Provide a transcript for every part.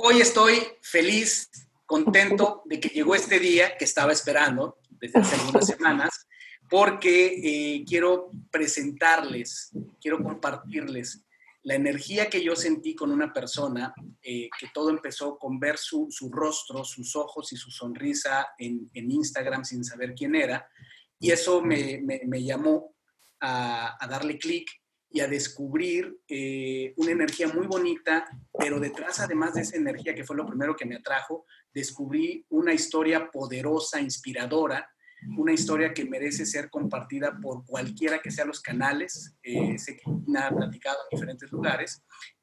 Hoy estoy feliz, contento de que llegó este día que estaba esperando desde hace algunas semanas, porque eh, quiero presentarles, quiero compartirles la energía que yo sentí con una persona, eh, que todo empezó con ver su, rostro, sus ojos y su sonrisa en, Instagram sin saber quién era, y eso me, llamó a, a darle clic y a descubrir eh, una energía muy bonita, pero detrás, además de esa energía que fue lo primero que me atrajo, descubrí una historia poderosa, inspiradora, una historia que merece ser compartida por cualquiera que sea los canales. Eh, sé que ha platicado en diferentes lugares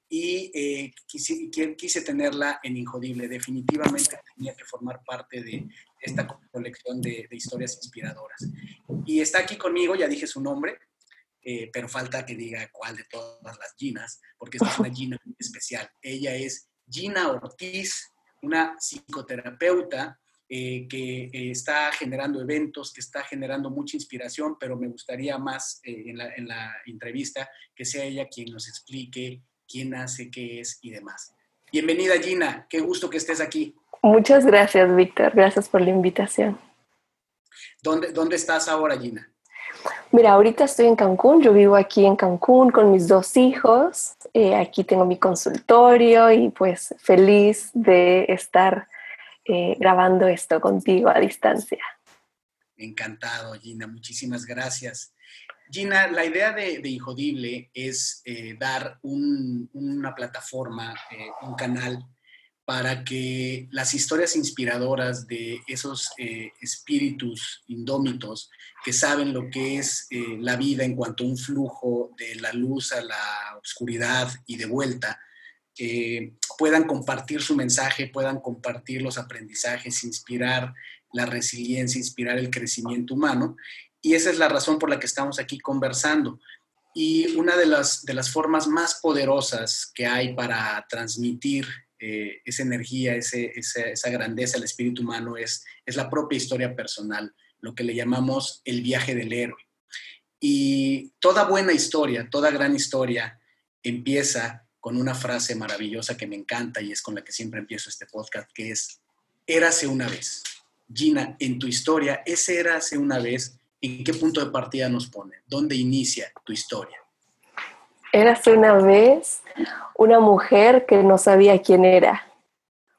y eh, quise, quise, tenerla en Injodible. Definitivamente tenía que formar parte de esta colección de, de historias inspiradoras. Y está aquí conmigo, ya dije su nombre, eh, pero falta que diga cuál de todas las Ginas, porque esta es una Gina muy especial. Ella es Gina Ortiz, una psicoterapeuta eh, que eh, está generando eventos, que está generando mucha inspiración, pero me gustaría más en la, en, la, entrevista que sea ella quien nos explique quién hace, qué es y demás. Bienvenida Gina, qué gusto que estés aquí. Muchas gracias, Víctor. Gracias por la invitación. ¿Dónde, dónde estás ahora, Gina? Mira, ahorita estoy en Cancún, yo vivo aquí en Cancún con mis dos hijos, eh, aquí tengo mi consultorio y pues feliz de estar eh, grabando esto contigo a distancia. Encantado, Gina, muchísimas gracias. Gina, la idea de, Injodible es eh, dar una plataforma, un canal para que las historias inspiradoras de esos eh, espíritus indómitos que saben lo que es eh, la vida en cuanto a un flujo de la luz a la oscuridad y de vuelta, eh, puedan compartir su mensaje, puedan compartir los aprendizajes, inspirar la resiliencia, inspirar el crecimiento humano. Y esa es la razón por la que estamos aquí conversando. Y una de las, de las formas más poderosas que hay para transmitir eh, esa energía, esa, grandeza, el espíritu humano es, es la propia historia personal, lo que le llamamos el viaje del héroe. Y toda buena historia, toda gran historia empieza con una frase maravillosa que me encanta y es con la que siempre empiezo este podcast, que es, érase una vez. Gina, en tu historia, ese érase una vez, ¿en qué punto de partida nos pone? ¿Dónde inicia tu historia? Érase una vez una mujer que no sabía quién era,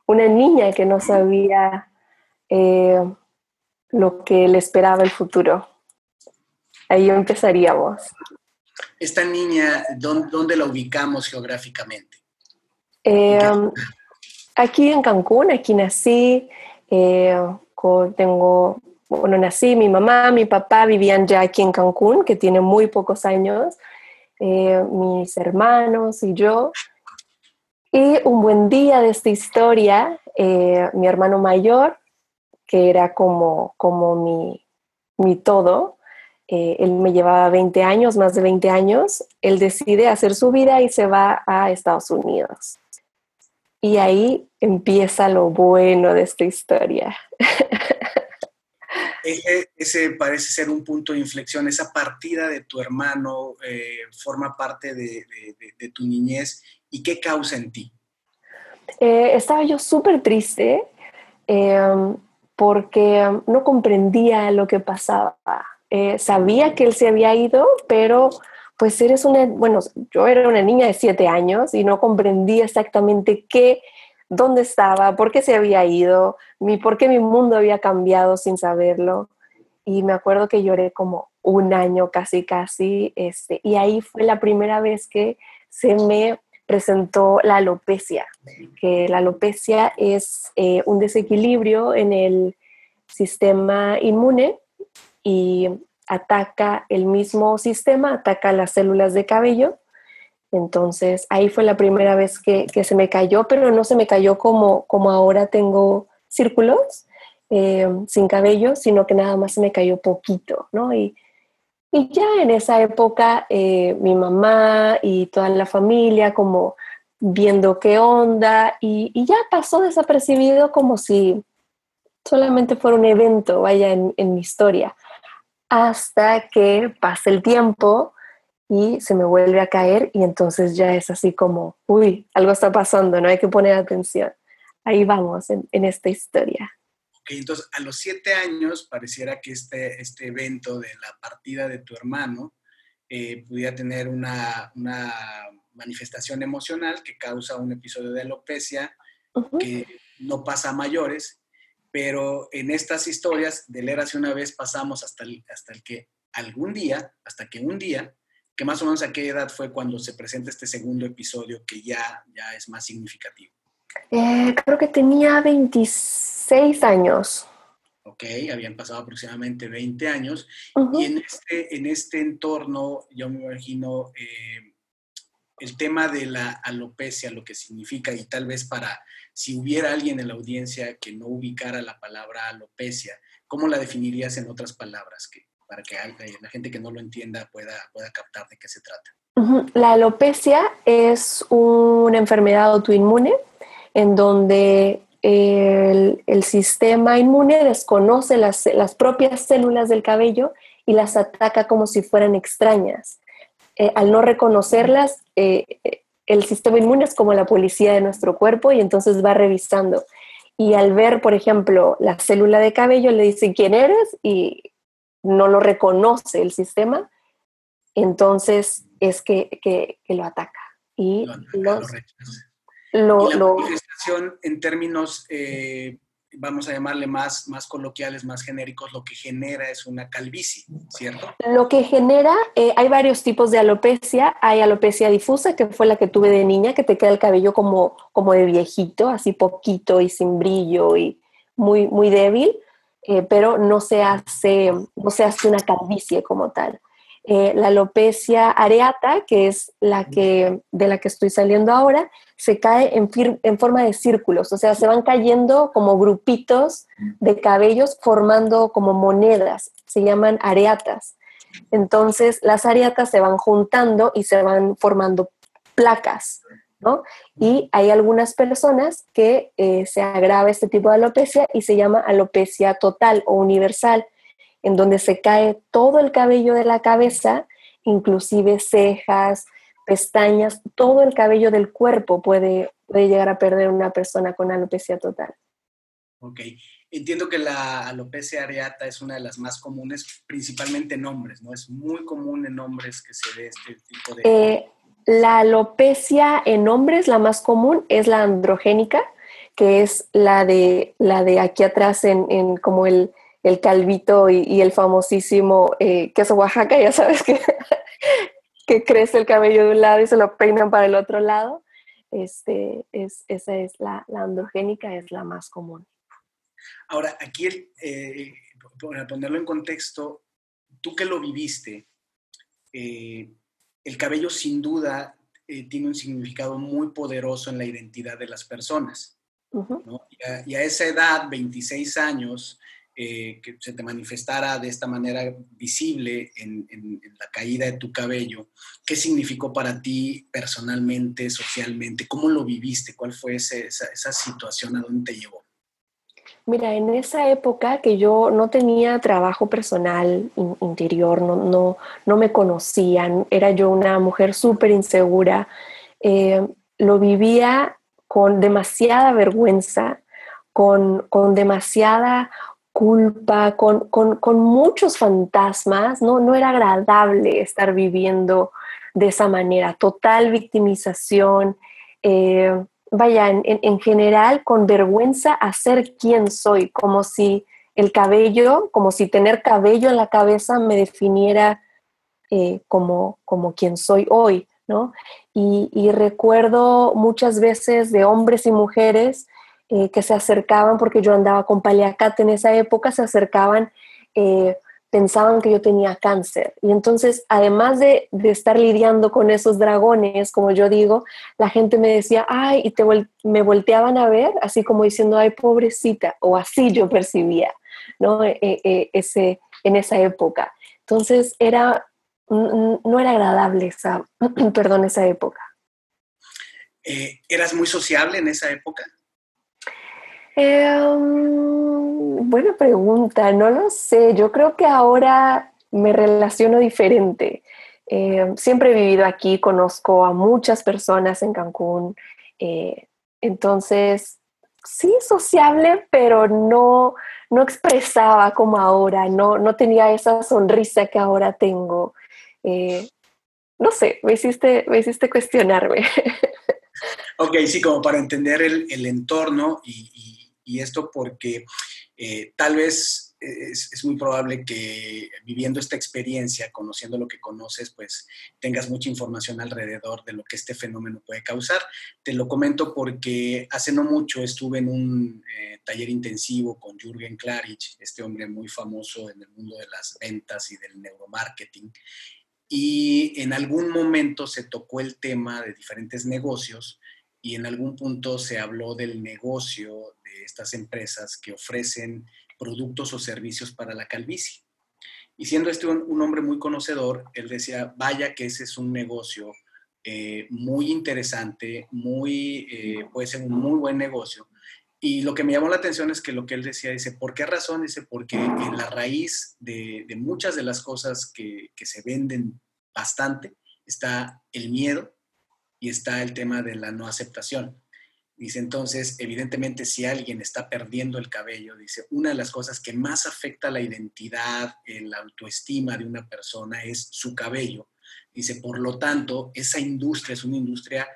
una niña que no sabía eh, lo que le esperaba el futuro. Ahí empezaríamos. Esta niña, ¿dónde, la ubicamos geográficamente? Eh, aquí en Cancún, aquí nací, eh, tengo, bueno, nací, mi mamá, mi papá vivían ya aquí en Cancún, que tiene muy pocos años, eh, mis hermanos y yo. Y un buen día de esta historia, eh, mi hermano mayor, que era como, como mi, mi todo, eh, él me llevaba 20 años, más de 20 años, él decide hacer su vida y se va a Estados Unidos. Y ahí empieza lo bueno de esta historia. ese, parece ser un punto de inflexión, esa partida de tu hermano eh, forma parte de, tu niñez y qué causa en ti. Eh, estaba yo súper triste em, porque no comprendía lo que pasaba. Eh, sabía que él se había ido, pero pues eres una, bueno, yo era una niña de siete años y no comprendía exactamente qué dónde estaba, por qué se había ido, mi, por qué mi mundo había cambiado sin saberlo. Y me acuerdo que lloré como un año casi, casi, este, y ahí fue la primera vez que se me presentó la alopecia, que la alopecia es eh, un desequilibrio en el sistema inmune y ataca el mismo sistema, ataca las células de cabello Entonces ahí fue la primera vez que, se me cayó, pero no se me cayó como, como ahora tengo círculos eh, sin cabello, sino que nada más se me cayó poquito, ¿no? Y, y ya en esa época eh, mi mamá y toda la familia como viendo qué onda y, y, ya pasó desapercibido como si solamente fuera un evento, vaya, en, en mi historia, hasta que pasa el tiempo y se me vuelve a caer y entonces ya es así como, uy, algo está pasando, no hay que poner atención. Ahí vamos en, en esta historia. Ok, entonces a los siete años pareciera que este, este evento de la partida de tu hermano eh, pudiera tener una, una, manifestación emocional que causa un episodio de alopecia que no pasa a mayores, pero en estas historias de leer hace una vez pasamos hasta el, hasta el que algún día, hasta que un día, que más o menos a qué edad fue cuando se presenta este segundo episodio que ya, ya es más significativo. Eh, creo que tenía 26 años. Ok, habían pasado aproximadamente 20 años. Y en este, en este entorno, yo me imagino eh, el tema de la alopecia, lo que significa, y tal vez para si hubiera alguien en la audiencia que no ubicara la palabra alopecia, ¿cómo la definirías en otras palabras? Que, para que la gente que no lo entienda pueda, captar de qué se trata. La alopecia es una enfermedad autoinmune en donde el, sistema inmune desconoce las, propias células del cabello y las ataca como si fueran extrañas. Eh, al no reconocerlas, eh, el sistema inmune es como la policía de nuestro cuerpo y entonces va revisando. Y al ver, por ejemplo, la célula de cabello, le dice quién eres y no lo reconoce el sistema, entonces es que, lo ataca. Y, lo, lo, la manifestación en términos, eh, vamos a llamarle más, más coloquiales, más genéricos, lo que genera es una calvicie, ¿cierto? Lo que genera, eh, hay varios tipos de alopecia. Hay alopecia difusa, que fue la que tuve de niña, que te queda el cabello como, como de viejito, así poquito y sin brillo y muy, muy débil. Eh, pero no se, hace, no se hace una calvicie como tal. Eh, la alopecia areata, que es la que, de la que estoy saliendo ahora, se cae en, en, forma de círculos, o sea, se van cayendo como grupitos de cabellos formando como monedas, se llaman areatas. Entonces, las areatas se van juntando y se van formando placas. Y hay algunas personas que eh, se agrava este tipo de alopecia y se llama alopecia total o universal, en donde se cae todo el cabello de la cabeza, inclusive cejas, pestañas, todo el cabello del cuerpo puede, puede llegar a perder una persona con alopecia total. Ok. Entiendo que la alopecia areata es una de las más comunes, principalmente en hombres, ¿no? Es muy común en hombres que se ve este tipo de... Eh, la alopecia en hombres, la más común, es la androgénica, que es la de, la de aquí atrás en, como el, calvito y, el famosísimo eh, queso Oaxaca, ya sabes que, que crece el cabello de un lado y se lo peinan para el otro lado. Este, es, esa es la, androgénica, es la más común. Ahora, aquí, eh, para ponerlo en contexto, tú que lo viviste, eh, el cabello sin duda eh, tiene un significado muy poderoso en la identidad de las personas. y, a, esa edad, 26 años, eh, que se te manifestara de esta manera visible en, la caída de tu cabello, ¿qué significó para ti personalmente, socialmente? ¿Cómo lo viviste? ¿Cuál fue esa, esa situación? ¿A dónde te llevó? Mira, en esa época que yo no tenía trabajo personal interior, no, no, no, me conocían, era yo una mujer súper insegura, eh, lo vivía con demasiada vergüenza, con, con demasiada culpa, con, con, con, muchos fantasmas, ¿no? no era agradable estar viviendo de esa manera, total victimización. Eh, vaya, en, general, con vergüenza a ser quien soy, como si el cabello, como si tener cabello en la cabeza me definiera eh, como, como quien soy hoy, ¿no? Y, recuerdo muchas veces de hombres y mujeres eh, que se acercaban, porque yo andaba con paliacate en esa época, se acercaban eh, pensaban que yo tenía cáncer. Y entonces, además de, estar lidiando con esos dragones, como yo digo, la gente me decía, ay, y te me volteaban a ver, así como diciendo, ay, pobrecita, o así yo percibía, ¿no? E, e, e, ese, en esa época. Entonces, era, no era agradable esa, perdón, esa época. Eh, ¿Eras muy sociable en esa época? Em, buena pregunta, no lo sé. Yo creo que ahora me relaciono diferente. Em, siempre he vivido aquí, conozco a muchas personas en Cancún. Eh, entonces, sí, sociable, pero no, no expresaba como ahora, no, no tenía esa sonrisa que ahora tengo. Eh, no sé, me hiciste, me hiciste cuestionarme. Ok, sí, como para entender el, entorno y y esto porque eh, tal vez es, muy probable que viviendo esta experiencia, conociendo lo que conoces, pues tengas mucha información alrededor de lo que este fenómeno puede causar. Te lo comento porque hace no mucho estuve en un eh, taller intensivo con Jürgen Klarich, este hombre muy famoso en el mundo de las ventas y del neuromarketing. Y en algún momento se tocó el tema de diferentes negocios y en algún punto se habló del negocio de estas empresas que ofrecen productos o servicios para la calvicie. Y siendo este un, hombre muy conocedor, él decía, vaya que ese es un negocio eh, muy interesante, muy, eh, puede ser un muy buen negocio. Y lo que me llamó la atención es que lo que él decía, dice, ¿por qué razón? Dice, porque en la raíz de, muchas de las cosas que, que se venden bastante está el miedo, y está el tema de la no aceptación. Dice entonces, evidentemente, si alguien está perdiendo el cabello, dice, una de las cosas que más afecta la identidad, la autoestima de una persona es su cabello. Dice, por lo tanto, esa industria es una industria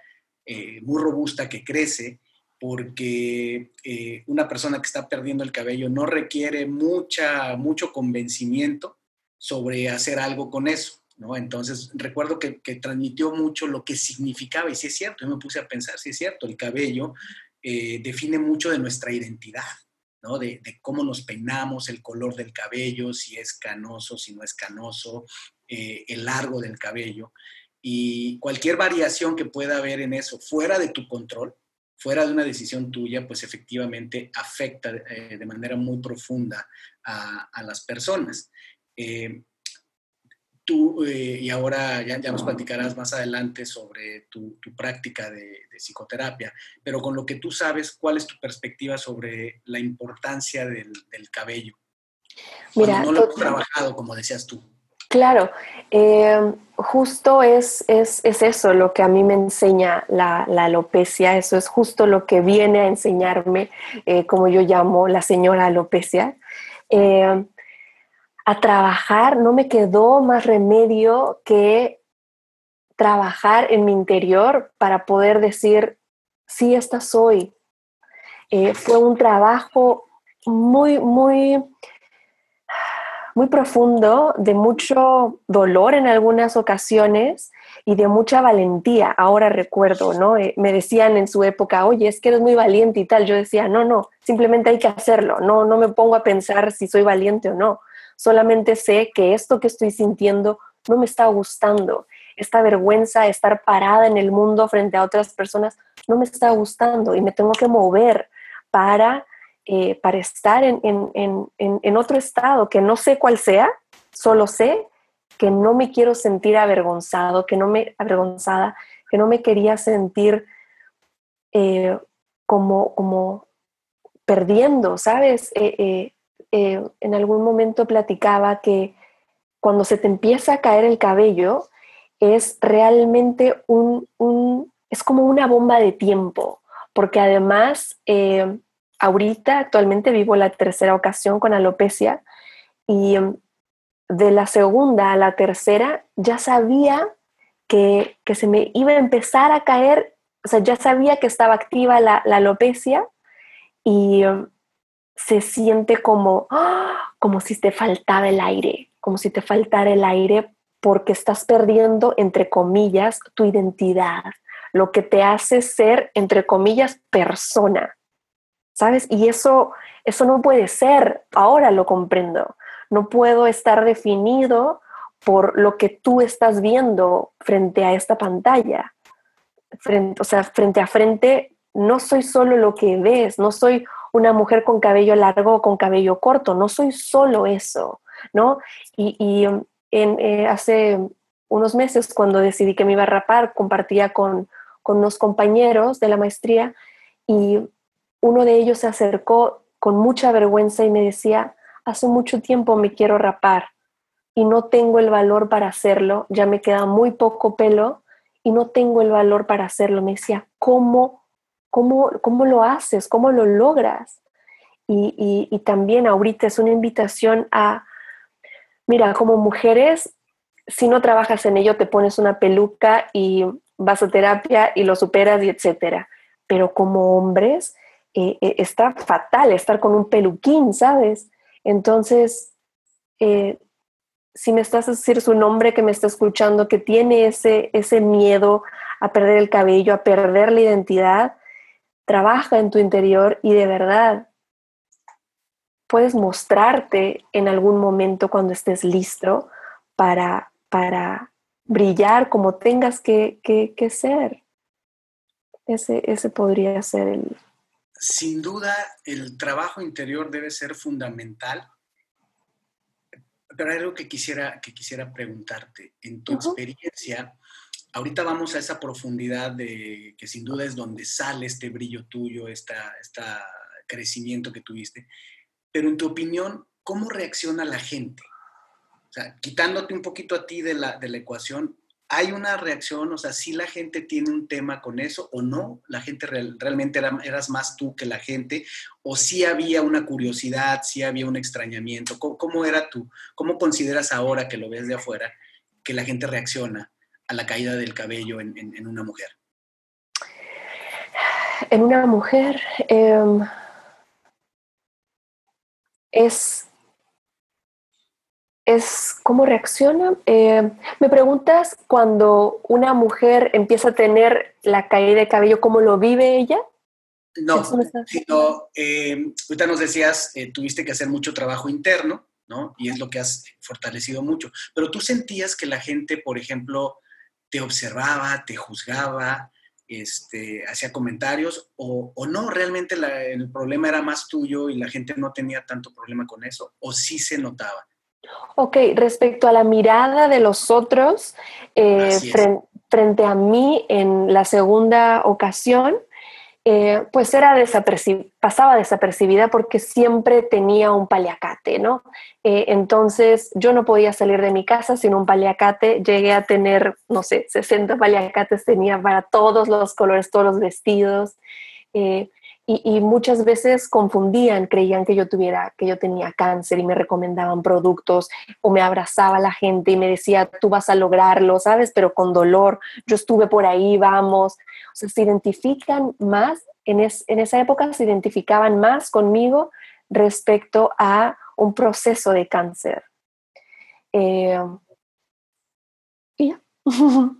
eh, muy robusta que crece porque eh, una persona que está perdiendo el cabello no requiere mucha, mucho convencimiento sobre hacer algo con eso. Entonces, recuerdo que, transmitió mucho lo que significaba, y sí es cierto, yo me puse a pensar, sí es cierto, el cabello eh, define mucho de nuestra identidad, ¿no? De, cómo nos peinamos, el color del cabello, si es canoso, si no es canoso, eh, el largo del cabello, y cualquier variación que pueda haber en eso fuera de tu control, fuera de una decisión tuya, pues efectivamente afecta eh, de manera muy profunda a, las personas. Eh, y ahora ya, ya, nos platicarás más adelante sobre tu, práctica de, psicoterapia, pero con lo que tú sabes, ¿cuál es tu perspectiva sobre la importancia del, cabello? Mira, no lo has trabajado, como decías tú. Claro, em, justo es, es, eso lo que a mí me enseña la, alopecia, eso es justo lo que viene a enseñarme, eh, como yo llamo la señora alopecia. A trabajar, no me quedó más remedio que trabajar en mi interior para poder decir, sí, esta soy. Eh, fue un trabajo muy, muy, muy profundo, de mucho dolor en algunas ocasiones y de mucha valentía. Ahora recuerdo, ¿no? Eh, me decían en su época, oye, es que eres muy valiente y tal. Yo decía, no, no, simplemente hay que hacerlo. No, no me pongo a pensar si soy valiente o no solamente sé que esto que estoy sintiendo no me está gustando. Esta vergüenza de estar parada en el mundo frente a otras personas no me está gustando y me tengo que mover para, eh, para estar en, en otro estado que no sé cuál sea, solo sé que no me quiero sentir avergonzado, que no me avergonzada, que no me quería sentir eh, como, como perdiendo, ¿sabes? Eh, en algún momento platicaba que cuando se te empieza a caer el cabello es realmente un, es como una bomba de tiempo, porque además eh, ahorita actualmente vivo la tercera ocasión con alopecia y em, de la segunda a la tercera ya sabía que, se me iba a empezar a caer, o sea, ya sabía que estaba activa la, la alopecia y em, se siente como, ¡ah! como si te faltaba el aire, como si te faltara el aire porque estás perdiendo, entre comillas, tu identidad, lo que te hace ser, entre comillas, persona. ¿Sabes? Y eso, eso no puede ser, ahora lo comprendo. no puedo estar definido por lo que tú estás viendo frente a esta pantalla. Frente, o sea, frente a frente, no soy solo lo que ves, no soy una mujer con cabello largo o con cabello corto, no soy solo eso, ¿no? Y, en, eh, hace unos meses, cuando decidí que me iba a rapar, compartía con, con unos compañeros de la maestría y uno de ellos se acercó con mucha vergüenza y me decía, hace mucho tiempo me quiero rapar y no tengo el valor para hacerlo, ya me queda muy poco pelo y no tengo el valor para hacerlo. Me decía, ¿cómo, cómo, cómo lo haces? ¿Cómo lo logras? Y, y, también ahorita es una invitación a, mira, como mujeres, si no trabajas en ello, te pones una peluca y vas a terapia y lo superas y etcétera. Pero como hombres, eh, eh, está fatal estar con un peluquín, ¿sabes? Entonces, eh, si me estás a decir su nombre que me está escuchando, que tiene ese, ese miedo a perder el cabello, a perder la identidad, trabaja en tu interior y de verdad puedes mostrarte en algún momento cuando estés listo para, para brillar como tengas que, que, ser. Ese, ese podría ser el... Sin duda, el trabajo interior debe ser fundamental pero hay algo que quisiera, que quisiera preguntarte. En tu experiencia, ahorita vamos a esa profundidad de que sin duda es donde sale este brillo tuyo, este esta crecimiento que tuviste. Pero en tu opinión, ¿cómo reacciona la gente? O sea, quitándote un poquito a ti de la, de la ecuación, ¿hay una reacción? O sea, si la gente tiene un tema con eso o no? ¿La gente realmente eras más tú que la gente? ¿O sí había una curiosidad, sí había un extrañamiento? ¿Cómo, era tú? ¿Cómo consideras ahora que lo ves de afuera que la gente reacciona a la caída del cabello en, una mujer? En una mujer em, es es cómo reacciona. Eh, me preguntas cuando una mujer empieza a tener la caída de cabello, ¿cómo lo vive ella? No, sino, eh, ahorita nos decías, eh, tuviste que hacer mucho trabajo interno, ¿no? Y es lo que has fortalecido mucho. Pero tú sentías que la gente, por ejemplo, te observaba, te juzgaba, este, hacía comentarios, o, o no, realmente el problema era más tuyo y la gente no tenía tanto problema con eso, o sí se notaba. Ok, respecto a la mirada de los otros eh, frente, a mí en la segunda ocasión, eh, pues era pasaba desapercibida porque siempre tenía un paliacate, ¿no? Eh, entonces yo no podía salir de mi casa sin un paliacate, llegué a tener, no sé, 60 paliacates tenía para todos los colores, todos los vestidos y, muchas veces confundían, creían que yo tuviera, que yo tenía cáncer y me recomendaban productos o me abrazaba la gente y me decía, tú vas a lograrlo, ¿sabes? Pero con dolor, yo estuve por ahí, vamos. O sea, se identifican más, en, en esa época se identificaban más conmigo respecto a un proceso de cáncer. Eh, y ya.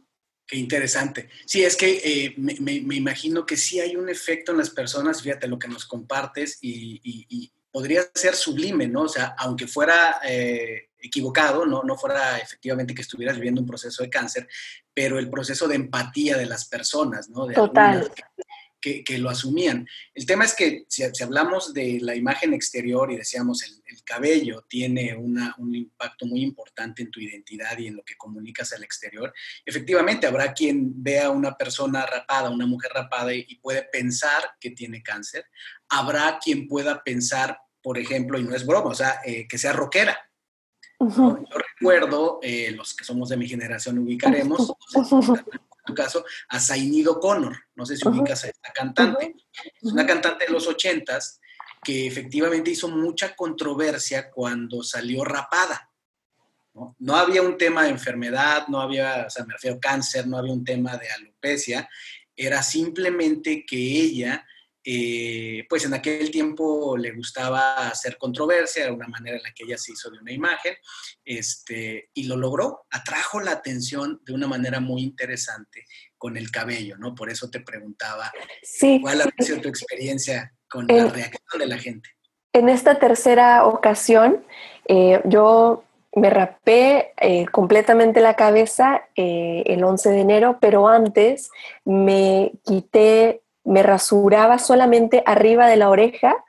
Qué interesante. Sí, es que eh, me, imagino que sí hay un efecto en las personas, fíjate lo que nos compartes, y, podría ser sublime, ¿no? O sea, aunque fuera eh, equivocado, ¿no? no fuera efectivamente que estuvieras viviendo un proceso de cáncer, pero el proceso de empatía de las personas, ¿no? De Total que, lo asumían. El tema es que si, hablamos de la imagen exterior y decíamos el, cabello tiene un impacto muy importante en tu identidad y en lo que comunicas al exterior, efectivamente habrá quien vea una persona rapada, una mujer rapada y, puede pensar que tiene cáncer. Habrá quien pueda pensar, por ejemplo, y no es broma, o sea, eh, que sea rockera. Yo recuerdo, eh, los que somos de mi generación ubicaremos, caso, a Zainido Connor. No sé si ubicas a esta cantante. Es una cantante de los ochentas que efectivamente hizo mucha controversia cuando salió rapada. ¿no? ¿no? había un tema de enfermedad, no había, o sea, me refiero a cáncer, no había un tema de alopecia, era simplemente que ella eh, pues en aquel tiempo le gustaba hacer controversia, era una manera en la que ella se hizo de una imagen, este, y lo logró, atrajo la atención de una manera muy interesante con el cabello, ¿no? Por eso te preguntaba cuál ha sido tu experiencia con la reacción de la gente. En esta tercera ocasión, Eh, yo me rapé eh, completamente la cabeza eh, el 11 de enero, pero antes me quité, me rasuraba solamente arriba de la oreja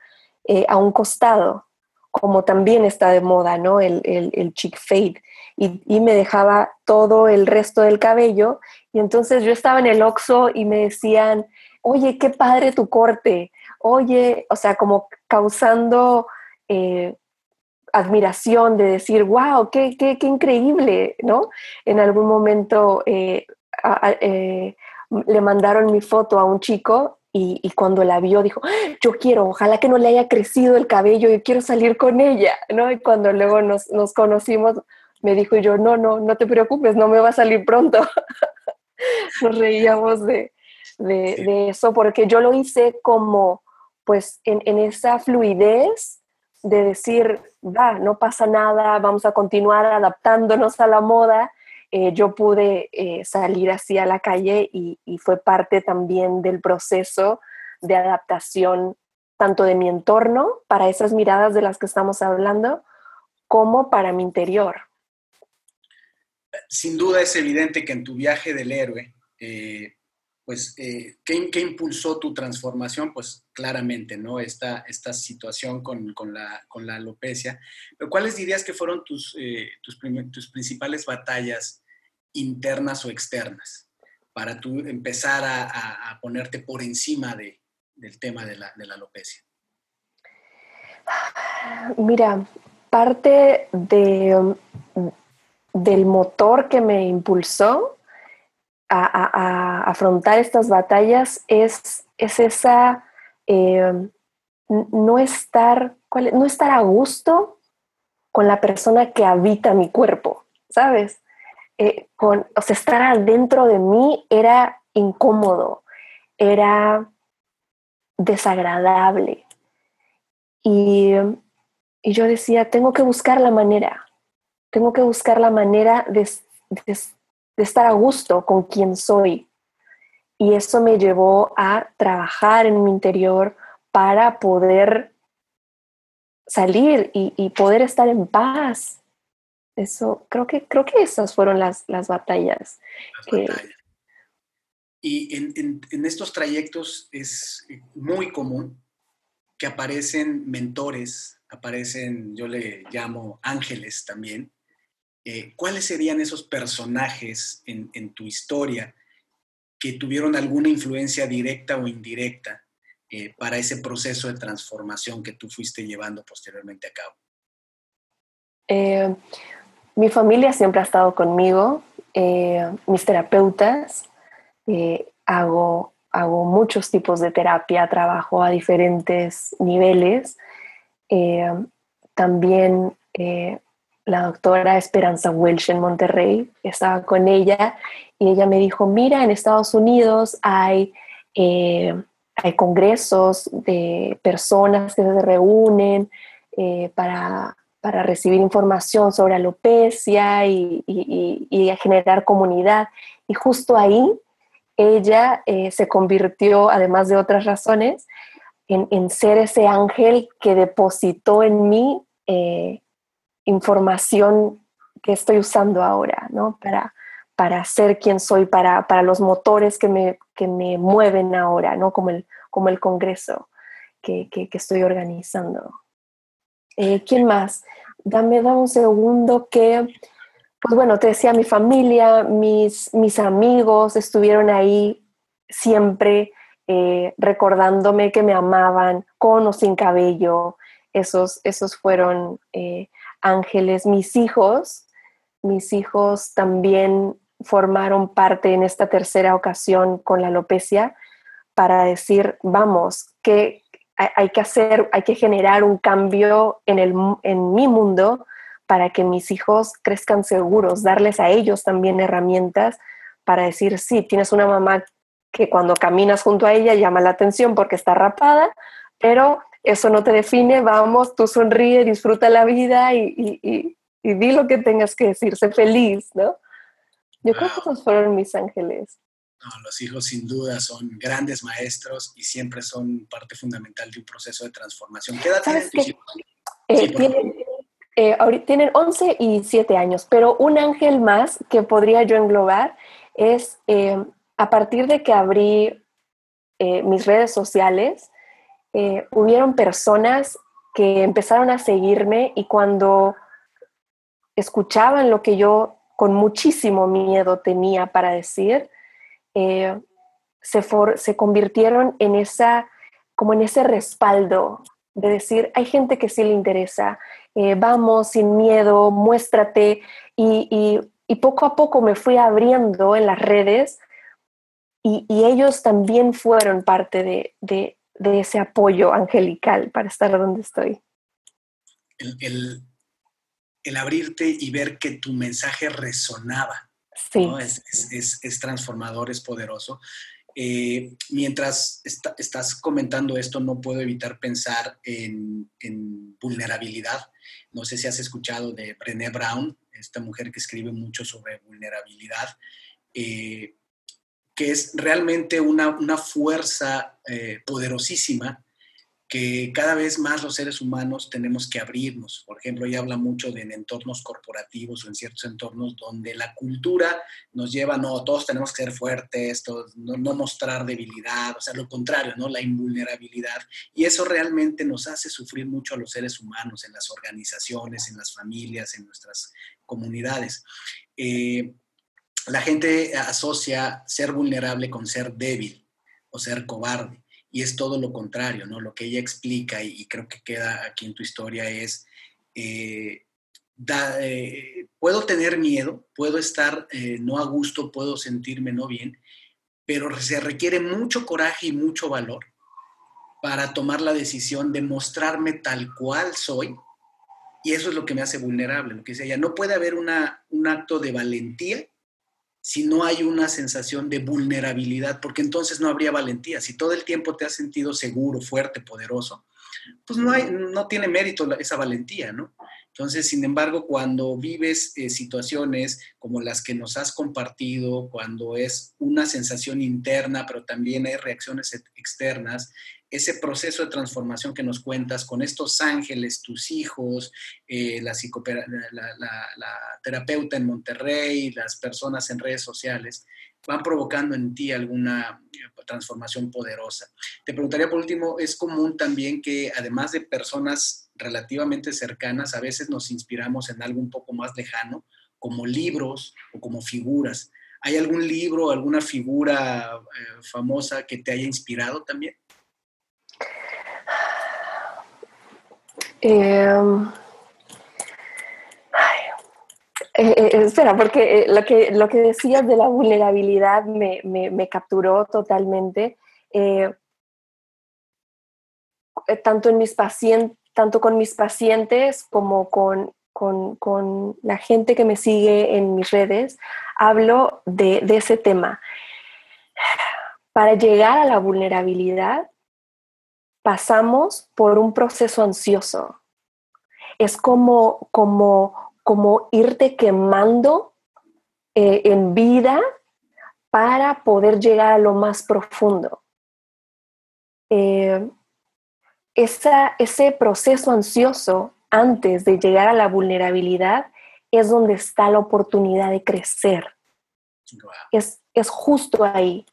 a un costado, como también está de moda, ¿no? El, el, chick fade. Y, y, me dejaba todo el resto del cabello. Y entonces yo estaba en el Oxxo y me decían, oye, qué padre tu corte. Oye, o sea, como causando admiración, de decir, wow, qué, qué, qué increíble, ¿no? En algún momento eh, eh, le mandaron mi foto a un chico y, cuando la vio dijo, yo quiero, ojalá que no le haya crecido el cabello, yo quiero salir con ella, ¿no? Y cuando luego nos, nos conocimos, me dijo yo, no, no, no te preocupes, no me va a salir pronto. nos reíamos de, de, de, eso porque yo lo hice como, pues, en, en esa fluidez de decir, va, no pasa nada, vamos a continuar adaptándonos a la moda, eh, yo pude eh, salir así a la calle y, fue parte también del proceso de adaptación tanto de mi entorno para esas miradas de las que estamos hablando, como para mi interior. Sin duda es evidente que en tu viaje del héroe, eh, pues, eh, ¿qué, impulsó tu transformación? Pues claramente, ¿no? Esta, esta situación con, la, con la alopecia. Pero ¿cuáles dirías que fueron tus, eh, tus, tus, principales batallas internas o externas para tú empezar a, ponerte por encima de, del tema de la, alopecia? Mira, parte de, del motor que me impulsó a, afrontar estas batallas es, es esa eh, no, estar, no estar a gusto con la persona que habita mi cuerpo, ¿sabes? Eh, con, o sea, estar adentro de mí era incómodo, era desagradable. Y, yo decía, tengo que buscar la manera, tengo que buscar la manera de, de estar a gusto con quien soy. Y eso me llevó a trabajar en mi interior para poder salir y, poder estar en paz. Eso, creo que, creo que esas fueron las, las batallas. Y en, en, estos trayectos es muy común que aparecen mentores, aparecen, yo le llamo ángeles también, eh, ¿cuáles serían esos personajes en, tu historia que tuvieron alguna influencia directa o indirecta eh, para ese proceso de transformación que tú fuiste llevando posteriormente a cabo? Eh, mi familia siempre ha estado conmigo, mis terapeutas, hago, hago muchos tipos de terapia, trabajo a diferentes niveles. también la doctora Esperanza Welsh en Monterrey, estaba con ella y ella me dijo, mira, en Estados Unidos hay, eh, hay congresos de personas que se reúnen eh, para, recibir información sobre alopecia y, y, generar comunidad. Y justo ahí ella eh, se convirtió, además de otras razones, en, ser ese ángel que depositó en mí información que estoy usando ahora, ¿no? Para, para ser quien soy, para, para los motores que me, que me, mueven ahora, ¿no? Como el, como el congreso que, que, estoy organizando. Eh, ¿Quién más? Dame, dame un segundo que, pues bueno, te decía, mi familia, mis, mis amigos estuvieron ahí siempre eh, recordándome que me amaban con o sin cabello. Esos, esos fueron eh, ángeles. Mis hijos, mis hijos también formaron parte en esta tercera ocasión con la alopecia para decir, vamos, que hay que hacer, hay que generar un cambio en, el, en mi mundo para que mis hijos crezcan seguros, darles a ellos también herramientas para decir, sí, tienes una mamá que cuando caminas junto a ella llama la atención porque está rapada, pero eso no te define, vamos, tú sonríe, disfruta la vida y, y, y, di lo que tengas que decir, sé feliz, ¿no? Yo creo que esos fueron mis ángeles. No, los hijos sin duda son grandes maestros y siempre son parte fundamental de un proceso de transformación. ¿Qué edad tienen tus hijos? Eh, eh, tienen 11 y 7 años, pero un ángel más que podría yo englobar es eh, a partir de que abrí eh, mis redes sociales, hubieron personas que empezaron a seguirme y cuando escuchaban lo que yo con muchísimo miedo tenía para decir, se, se convirtieron en esa, como en ese respaldo de decir, hay gente que sí le interesa, eh, vamos sin miedo, muéstrate, y, poco a poco me fui abriendo en las redes y, ellos también fueron parte de, ese apoyo angelical para estar donde estoy. El, abrirte y ver que tu mensaje resonaba. Sí. es, transformador, es poderoso. Eh, mientras estás comentando esto, no puedo evitar pensar en, vulnerabilidad. No sé si has escuchado de Brené Brown, esta mujer que escribe mucho sobre vulnerabilidad, eh, que es realmente una, fuerza eh, poderosísima que cada vez más los seres humanos tenemos que abrirnos. Por ejemplo, ella habla mucho de en entornos corporativos o en ciertos entornos donde la cultura nos lleva, no, todos tenemos que ser fuertes, no, mostrar debilidad, o sea, lo contrario, ¿no? La invulnerabilidad. Y eso realmente nos hace sufrir mucho a los seres humanos en las organizaciones, en las familias, en nuestras comunidades. Eh, la gente asocia ser vulnerable con ser débil o ser cobarde y es todo lo contrario, ¿no? Lo que ella explica y, creo que queda aquí en tu historia es, eh, eh, puedo tener miedo, puedo estar eh, no a gusto, puedo sentirme no bien, pero se requiere mucho coraje y mucho valor para tomar la decisión de mostrarme tal cual soy. Y eso es lo que me hace vulnerable, lo que dice ella. No puede haber una, un acto de valentía si no hay una sensación de vulnerabilidad, porque entonces no habría valentía. Si todo el tiempo te has sentido seguro, fuerte, poderoso, pues no, hay, no tiene mérito esa valentía, ¿no? Entonces, sin embargo, cuando vives eh, situaciones como las que nos has compartido, cuando es una sensación interna, pero también hay reacciones externas, ese proceso de transformación que nos cuentas con estos ángeles, tus hijos, eh, la, la, terapeuta en Monterrey, las personas en redes sociales, van provocando en ti alguna eh, transformación poderosa. Te preguntaría por último, es común también que además de personas relativamente cercanas, a veces nos inspiramos en algo un poco más lejano, como libros o como figuras. ¿Hay algún libro, alguna figura eh, famosa que te haya inspirado también? Em, eh, eh, espera, porque lo, que, lo que decías de la vulnerabilidad me, me, capturó totalmente. tanto, en mis pacientes, tanto con mis pacientes como con, con, con, la gente que me sigue en mis redes, hablo de, ese tema. Para llegar a la vulnerabilidad pasamos por un proceso ansioso. Es como, como, como irte quemando eh, en vida para poder llegar a lo más profundo. Eh, ese proceso ansioso antes de llegar a la vulnerabilidad es donde está la oportunidad de crecer. Es, es justo ahí.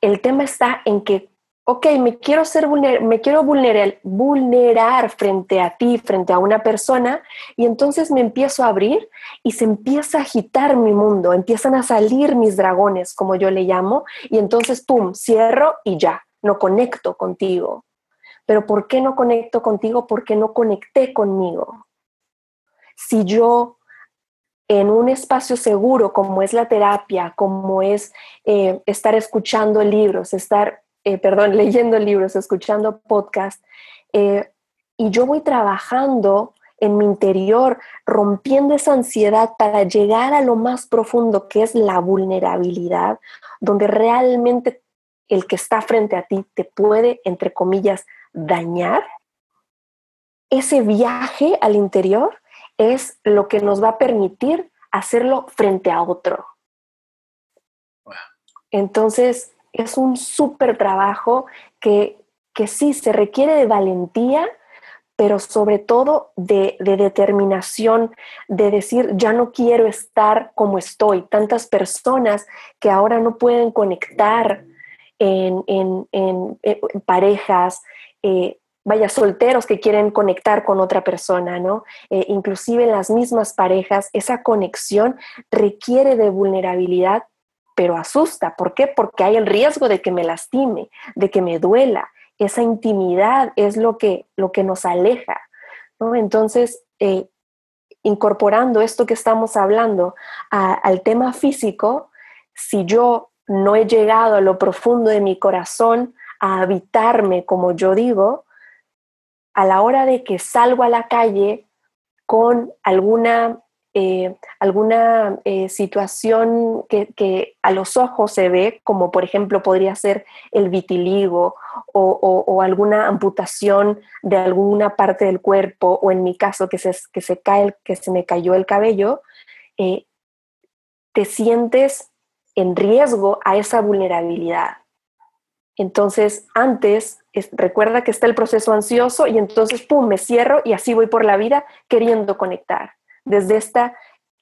El tema está en que ok, me quiero, ser me quiero vulnerar, vulnerar frente a ti, frente a una persona, y entonces me empiezo a abrir y se empieza a agitar mi mundo, empiezan a salir mis dragones, como yo le llamo, y entonces, ¡pum!, cierro y ya, no conecto contigo. Pero ¿por qué no conecto contigo? Porque no conecté conmigo. Si yo en un espacio seguro como es la terapia, como es eh, estar escuchando libros, estar eh, perdón, leyendo libros, escuchando podcasts, eh, y yo voy trabajando en mi interior, rompiendo esa ansiedad para llegar a lo más profundo que es la vulnerabilidad, donde realmente el que está frente a ti te puede, entre comillas, dañar. Ese viaje al interior es lo que nos va a permitir hacerlo frente a otro. Entonces, es un súper trabajo que, que sí se requiere de valentía, pero sobre todo de, determinación, de decir, ya no quiero estar como estoy. Tantas personas que ahora no pueden conectar en, parejas, eh, vaya, solteros que quieren conectar con otra persona, ¿no? Eh, inclusive en las mismas parejas, esa conexión requiere de vulnerabilidad, pero asusta. ¿Por qué? Porque hay el riesgo de que me lastime, de que me duela. Esa intimidad es lo que, lo que nos aleja, ¿no? Entonces, eh, incorporando esto que estamos hablando al tema físico, si yo no he llegado a lo profundo de mi corazón a habitarme como yo digo, a la hora de que salgo a la calle con alguna, eh, alguna eh, situación que, a los ojos se ve, como por ejemplo podría ser el vitiligo o, alguna amputación de alguna parte del cuerpo, o en mi caso que se, que se, cae, que se me cayó el cabello, eh, te sientes en riesgo a esa vulnerabilidad. Entonces, antes, recuerda que está el proceso ansioso y entonces, ¡pum!, me cierro y así voy por la vida queriendo conectar. Desde, esta,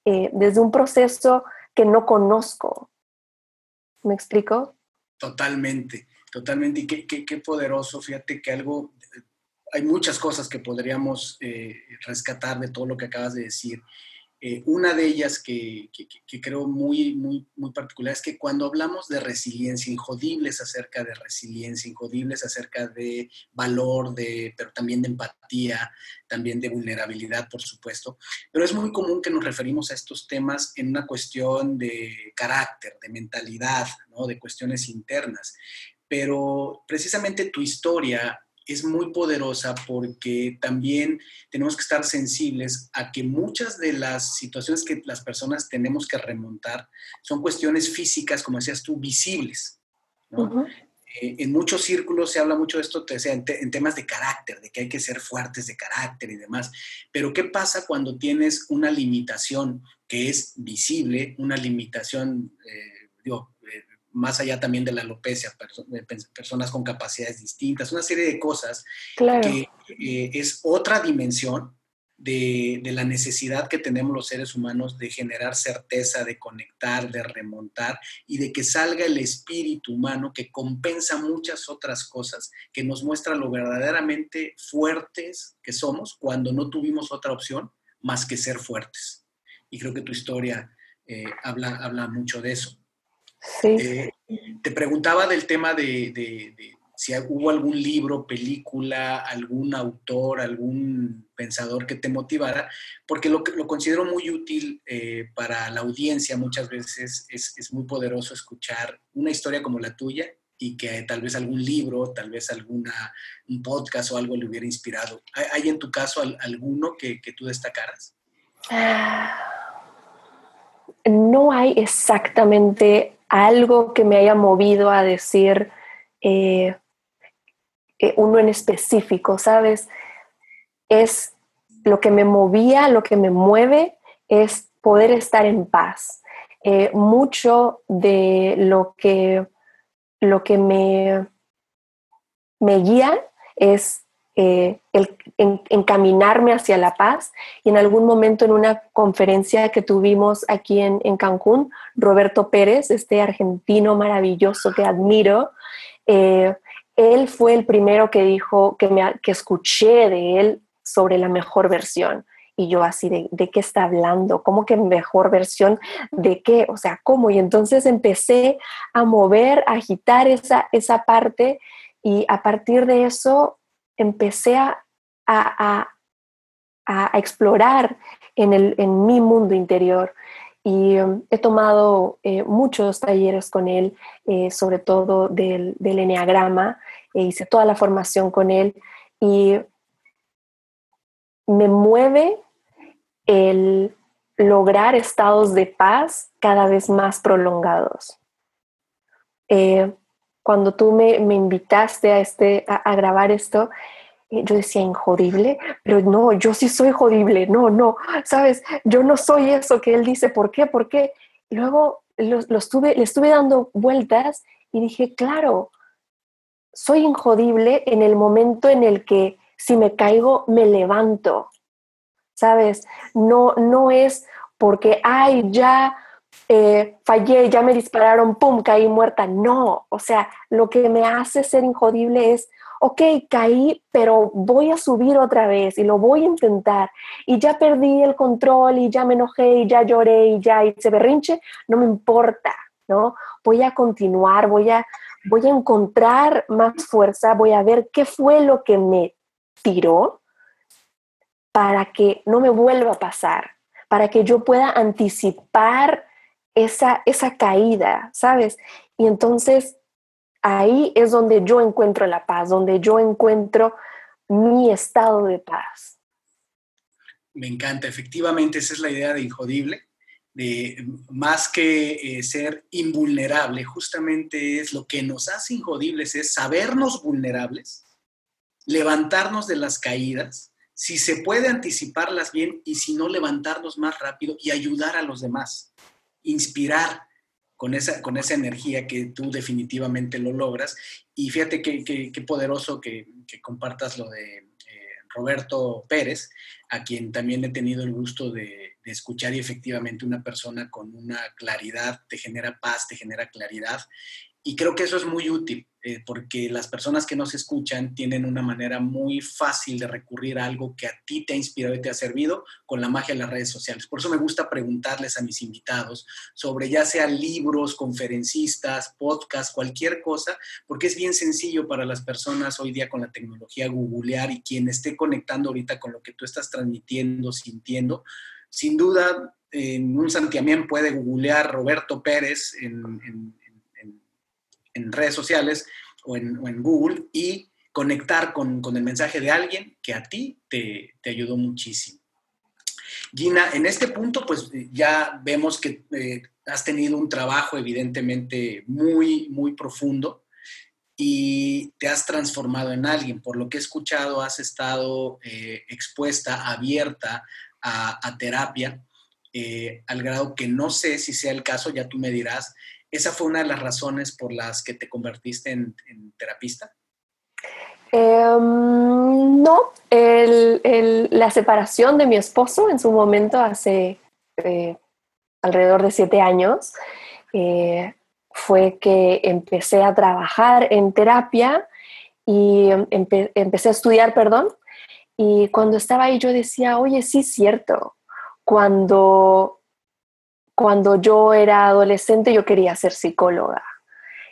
eh, desde un proceso que no conozco. ¿Me explico? Totalmente, totalmente. Y qué, qué, poderoso, fíjate que algo, hay muchas cosas que podríamos eh, rescatar de todo lo que acabas de decir. Eh, una de ellas que, creo muy, muy, particular es que cuando hablamos de resiliencia, injodibles acerca de resiliencia, injodibles acerca de valor, de, pero también de empatía, también de vulnerabilidad, por supuesto, pero es muy común que nos referimos a estos temas en una cuestión de carácter, de mentalidad, ¿no? de cuestiones internas. Pero precisamente tu historia es muy poderosa porque también tenemos que estar sensibles a que muchas de las situaciones que las personas tenemos que remontar son cuestiones físicas, como decías tú, visibles. Eh, en muchos círculos se habla mucho de esto en, temas de carácter, de que hay que ser fuertes de carácter y demás. Pero ¿qué pasa cuando tienes una limitación que es visible, una limitación, eh, digo, más allá también de la alopecia, personas con capacidades distintas, una serie de cosas que eh, es otra dimensión de, la necesidad que tenemos los seres humanos de generar certeza, de conectar, de remontar y de que salga el espíritu humano que compensa muchas otras cosas, que nos muestra lo verdaderamente fuertes que somos cuando no tuvimos otra opción más que ser fuertes. Y creo que tu historia eh, habla, habla mucho de eso. Sí. Eh, te preguntaba del tema de, si hubo algún libro, película, algún autor, algún pensador que te motivara, porque lo, lo considero muy útil eh, para la audiencia. Muchas veces es, muy poderoso escuchar una historia como la tuya y que tal vez algún libro, tal vez alguna, un podcast o algo le hubiera inspirado. ¿Hay, en tu caso alguno que, que tú destacaras? Ah, no hay exactamente algo que me haya movido a decir eh, eh, uno en específico, ¿sabes? Es lo que me movía, lo que me mueve es poder estar en paz. Eh, mucho de lo que, lo que me, me guía es eh, el, encaminarme hacia la paz. Y en algún momento en una conferencia que tuvimos aquí en, Cancún, Roberto Pérez, este argentino maravilloso que admiro, eh, él fue el primero que dijo, que, me, que escuché de él sobre la mejor versión. Y yo así, de, ¿de, qué está hablando? ¿Cómo que mejor versión? ¿De qué? O sea, ¿cómo? Y entonces empecé a mover, a agitar esa, esa parte y a partir de eso empecé a, explorar en, el, en, mi mundo interior. Y um, he tomado eh, muchos talleres con él, eh, sobre todo del, del Enneagrama, e hice toda la formación con él y me mueve el lograr estados de paz cada vez más prolongados. Eh, cuando tú me, invitaste a, este, a, grabar esto, eh, yo decía injodible, pero no, yo sí soy jodible, no, no, sabes, yo no soy eso que él dice, ¿por qué? ¿Por qué? Luego lo, estuve, le estuve dando vueltas y dije, claro, soy injodible en el momento en el que si me caigo, me levanto, ¿sabes? No, no es porque, ay, ya eh, fallé, ya me dispararon, pum, caí muerta. No, o sea, lo que me hace ser injodible es, ok, caí, pero voy a subir otra vez y lo voy a intentar. Y ya perdí el control y ya me enojé y ya lloré y ya hice berrinche, no me importa, ¿no? Voy a continuar, voy a, voy a encontrar más fuerza, voy a ver qué fue lo que me tiró para que no me vuelva a pasar, para que yo pueda anticipar esa, esa caída, ¿sabes? Y entonces ahí es donde yo encuentro la paz, donde yo encuentro mi estado de paz. Me encanta, efectivamente, esa es la idea de Injodible, de más que eh, ser invulnerable, justamente es lo que nos hace injodibles, es sabernos vulnerables, levantarnos de las caídas, si se puede anticiparlas bien y si no levantarnos más rápido y ayudar a los demás inspirar con esa, con esa energía que tú definitivamente lo logras. Y fíjate qué, poderoso que, compartas lo de eh, Roberto Pérez, a quien también he tenido el gusto de, de, escuchar y efectivamente una persona con una claridad te genera paz, te genera claridad. Y creo que eso es muy útil. Eh, porque las personas que nos escuchan tienen una manera muy fácil de recurrir a algo que a ti te ha inspirado y te ha servido con la magia de las redes sociales. Por eso me gusta preguntarles a mis invitados sobre ya sea libros, conferencistas, podcasts, cualquier cosa, porque es bien sencillo para las personas hoy día con la tecnología googlear y quien esté conectando ahorita con lo que tú estás transmitiendo, sintiendo. Sin duda, en un santiamén puede googlear Roberto Pérez en en redes sociales o en, Google y conectar con, el mensaje de alguien que a ti te, ayudó muchísimo. Gina, en este punto, pues ya vemos que eh, has tenido un trabajo evidentemente muy, muy profundo y te has transformado en alguien. Por lo que he escuchado, has estado eh, expuesta, abierta a, terapia, eh, al grado que no sé si sea el caso, ya tú me dirás, ¿Esa fue una de las razones por las que te convertiste en, terapista? Em, no, la separación de mi esposo en su momento hace eh, alrededor de siete años eh, fue que empecé a trabajar en terapia y empecé a estudiar, perdón, y cuando estaba ahí yo decía, oye, sí cierto, cuando cuando yo era adolescente yo quería ser psicóloga.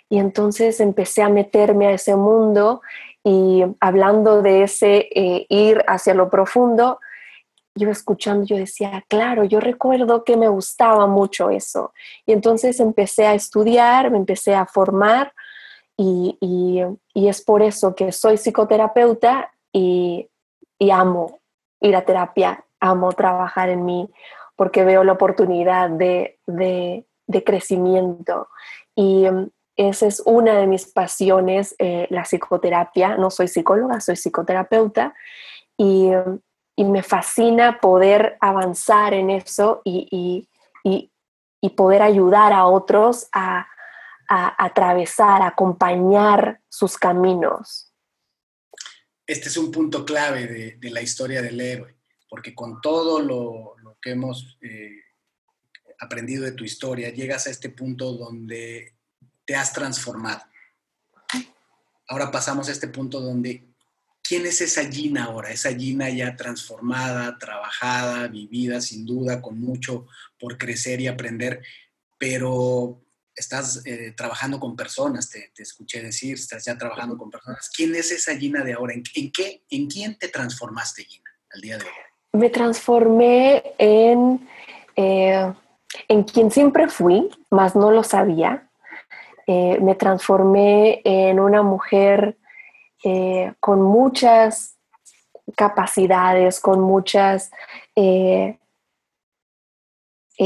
Y entonces empecé a meterme a ese mundo y hablando de ese eh, ir hacia lo profundo, yo escuchando, yo decía, claro, yo recuerdo que me gustaba mucho eso. Y entonces empecé a estudiar, me empecé a formar y, y, es por eso que soy psicoterapeuta y, y amo ir a terapia, amo trabajar en mí porque veo la oportunidad de, crecimiento. Y mm, esa es una de mis pasiones, eh, la psicoterapia. No soy psicóloga, soy psicoterapeuta. Y, mm, me fascina poder avanzar en eso y, poder ayudar a otros a, atravesar, a acompañar sus caminos. Este es un punto clave de, de la historia del héroe, porque con todo lo, que hemos eh, aprendido de tu historia, llegas a este punto donde te has transformado. Ahora pasamos a este punto donde, ¿quién es esa Gina ahora? Esa Gina ya transformada, trabajada, vivida, sin duda, con mucho por crecer y aprender, pero estás eh, trabajando con personas, te, escuché decir, estás ya trabajando con personas. ¿Quién es esa Gina de ahora? ¿En, en, qué, ¿En quién te transformaste, Gina, al día de hoy? Me transformé en, eh, en quien siempre fui, mas no lo sabía. Eh, me transformé en una mujer eh, con muchas capacidades, con muchas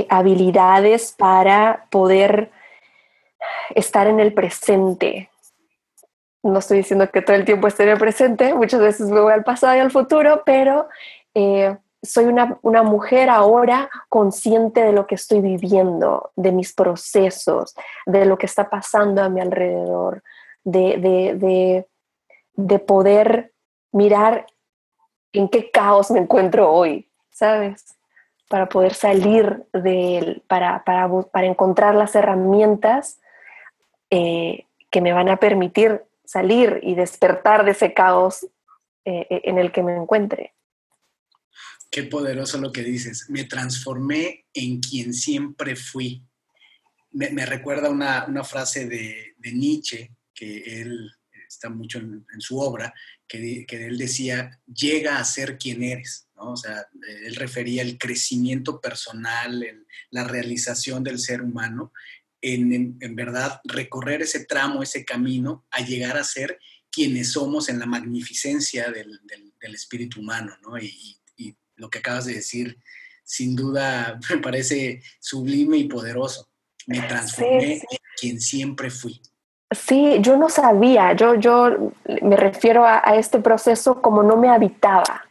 habilidades para poder estar en el presente. No estoy diciendo que todo el tiempo esté en el presente, muchas veces me voy al pasado y al futuro, pero eh, soy una, mujer ahora consciente de lo que estoy viviendo, de mis procesos, de lo que está pasando a mi alrededor, de, poder mirar en qué caos me encuentro hoy, ¿sabes? Para poder salir de él, para, para, para encontrar las herramientas eh, que me van a permitir salir y despertar de ese caos eh, en el que me encuentre. Qué poderoso lo que dices. Me transformé en quien siempre fui. Me, recuerda una, frase de, Nietzsche, que él está mucho en, su obra, que, él decía, llega a ser quien eres. ¿no? O sea, él refería el crecimiento personal, la realización del ser humano, en, en, verdad recorrer ese tramo, ese camino, a llegar a ser quienes somos en la magnificencia del, del, espíritu humano, ¿no? Y, lo que acabas de decir, sin duda, me parece sublime y poderoso. Me transformé en quien siempre fui. Sí, yo no sabía, yo, yo me refiero a, a, este proceso como no me habitaba,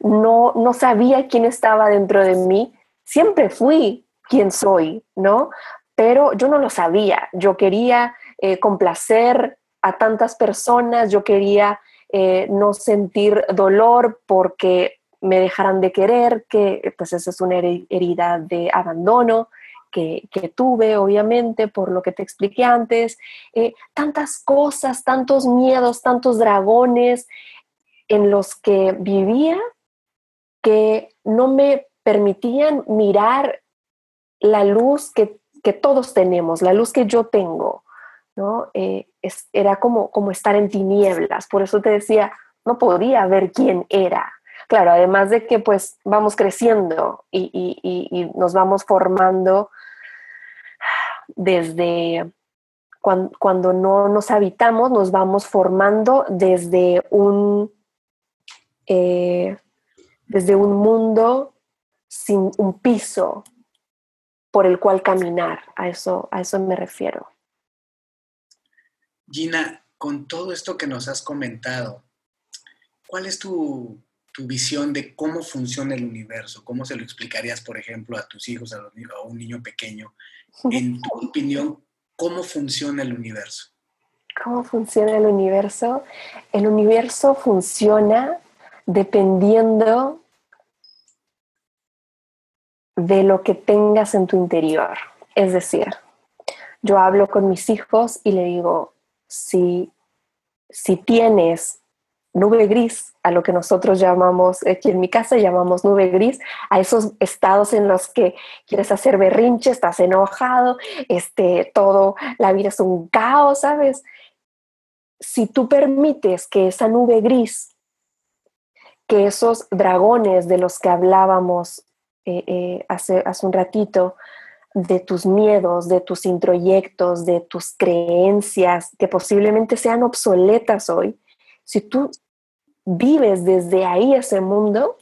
no, no sabía quién estaba dentro de mí, siempre fui quien soy, ¿no? Pero yo no lo sabía, yo quería eh, complacer a tantas personas, yo quería eh, no sentir dolor porque me dejaran de querer, que pues esa es una herida de abandono que, tuve, obviamente, por lo que te expliqué antes. Eh, tantas cosas, tantos miedos, tantos dragones en los que vivía que no me permitían mirar la luz que, que todos tenemos, la luz que yo tengo. ¿no? Eh, era como, como estar en tinieblas, por eso te decía, no podía ver quién era. Claro, además de que pues vamos creciendo y, nos vamos formando desde cuando, no nos habitamos, nos vamos formando desde un, eh, desde un mundo sin un piso por el cual caminar. A eso, a eso me refiero. Gina, con todo esto que nos has comentado, ¿cuál es tu, visión de cómo funciona el universo? ¿Cómo se lo explicarías, por ejemplo, a tus hijos, a, a un niño pequeño? En tu opinión, ¿cómo funciona el universo? ¿Cómo funciona el universo? El universo funciona dependiendo de lo que tengas en tu interior. Es decir, yo hablo con mis hijos y le digo, si, si tienes nube gris, a lo que nosotros llamamos, aquí en mi casa llamamos nube gris, a esos estados en los que quieres hacer berrinche, estás enojado, este, todo, la vida es un caos, ¿sabes? Si tú permites que esa nube gris, que esos dragones de los que hablábamos eh, eh, hace, hace un ratito, de tus miedos, de tus introyectos, de tus creencias que posiblemente sean obsoletas hoy, si tú vives desde ahí ese mundo,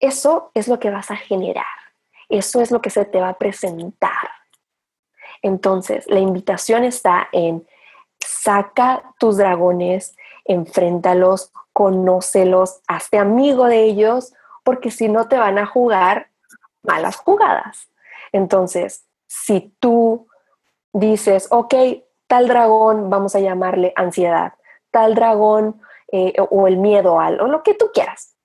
eso es lo que vas a generar, eso es lo que se te va a presentar. Entonces, la invitación está en saca tus dragones, enfréntalos, conócelos, hazte amigo de ellos, porque si no te van a jugar malas jugadas. Entonces, si tú dices, ok, tal dragón, vamos a llamarle ansiedad, tal dragón eh, o el miedo al, o lo que tú quieras.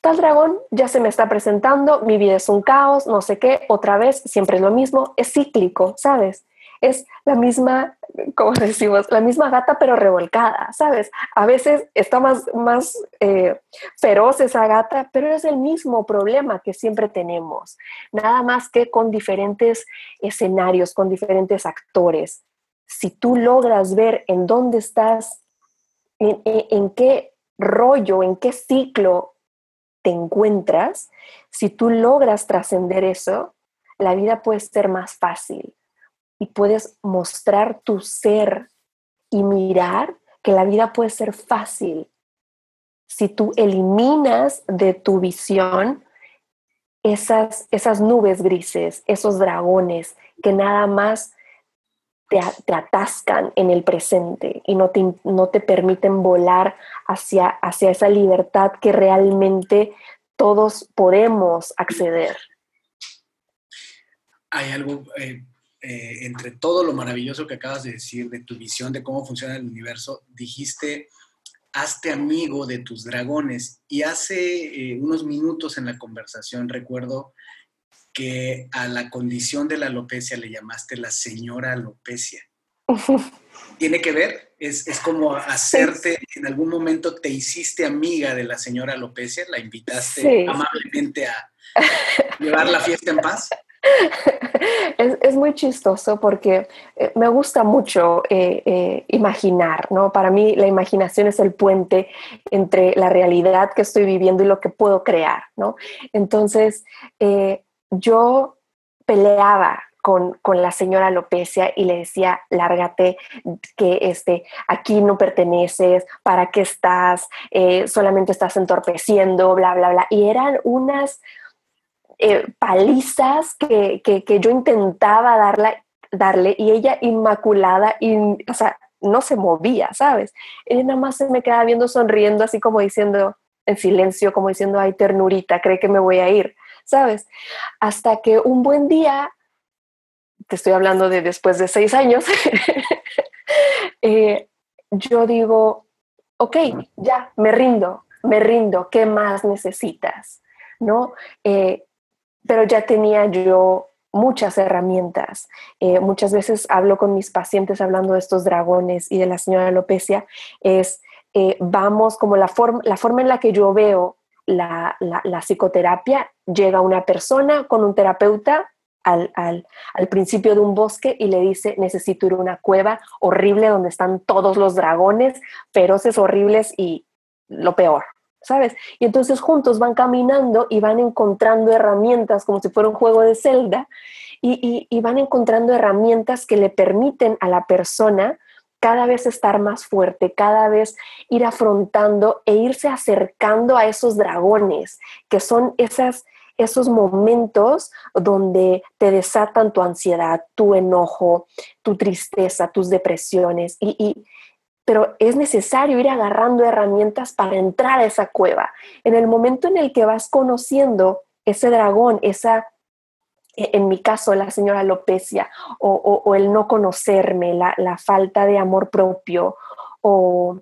Tal dragón ya se me está presentando, mi vida es un caos, no sé qué, otra vez, siempre es lo mismo, es cíclico, ¿sabes? es la misma, como decimos, la misma gata pero revolcada, ¿sabes? A veces está más, más eh, feroz esa gata, pero es el mismo problema que siempre tenemos, nada más que con diferentes escenarios, con diferentes actores. Si tú logras ver en dónde estás, en, qué rollo, en qué ciclo te encuentras, si tú logras trascender eso, la vida puede ser más fácil y puedes mostrar tu ser y mirar que la vida puede ser fácil. Si tú eliminas de tu visión esas, esas nubes grises, esos dragones que nada más te, atascan en el presente y no te, no te permiten volar hacia, hacia esa libertad que realmente todos podemos acceder. Hay algo, eh, eh, entre todo lo maravilloso que acabas de decir, de tu visión de cómo funciona el universo, dijiste hazte amigo de tus dragones. Y hace eh, unos minutos en la conversación recuerdo que a la condición de la alopecia le llamaste la señora alopecia. ¿Tiene que ver? Es, como hacerte, en algún momento te hiciste amiga de la señora alopecia, la invitaste amablemente a llevar la fiesta en paz. Es, muy chistoso porque eh, me gusta mucho eh, eh, imaginar, ¿no? Para mí la imaginación es el puente entre la realidad que estoy viviendo y lo que puedo crear, ¿no? Entonces, yo peleaba con, la señora alopecia y le decía, lárgate, que este, aquí no perteneces, ¿para qué estás? solamente estás entorpeciendo, bla, bla, bla. Y eran unas, eh, palizas que, yo intentaba darle, darle y ella inmaculada, o sea, no se movía, ¿sabes? Ella nada más se me quedaba viendo sonriendo, así como diciendo, en silencio, como diciendo, ay, ternurita, cree que me voy a ir, ¿sabes? Hasta que un buen día, te estoy hablando de después de seis años, eh, yo digo, ok, ya, me rindo, me rindo, ¿qué más necesitas? ¿No? Eh, pero ya tenía yo muchas herramientas. Eh, muchas veces hablo con mis pacientes hablando de estos dragones y de la señora alopecia, es vamos como la, la forma en la que yo veo la, la, psicoterapia, llega una persona con un terapeuta al, al, al, principio de un bosque y le dice, necesito ir a una cueva horrible donde están todos los dragones, feroces, horribles y lo peor, ¿sabes? Y entonces juntos van caminando y van encontrando herramientas como si fuera un juego de celda y, van encontrando herramientas que le permiten a la persona cada vez estar más fuerte, cada vez ir afrontando e irse acercando a esos dragones, que son esas, esos momentos donde te desatan tu ansiedad, tu enojo, tu tristeza, tus depresiones. y, pero es necesario ir agarrando herramientas para entrar a esa cueva. En el momento en el que vas conociendo ese dragón, esa, en mi caso, la señora alopecia, o, el no conocerme, la, falta de amor propio, o,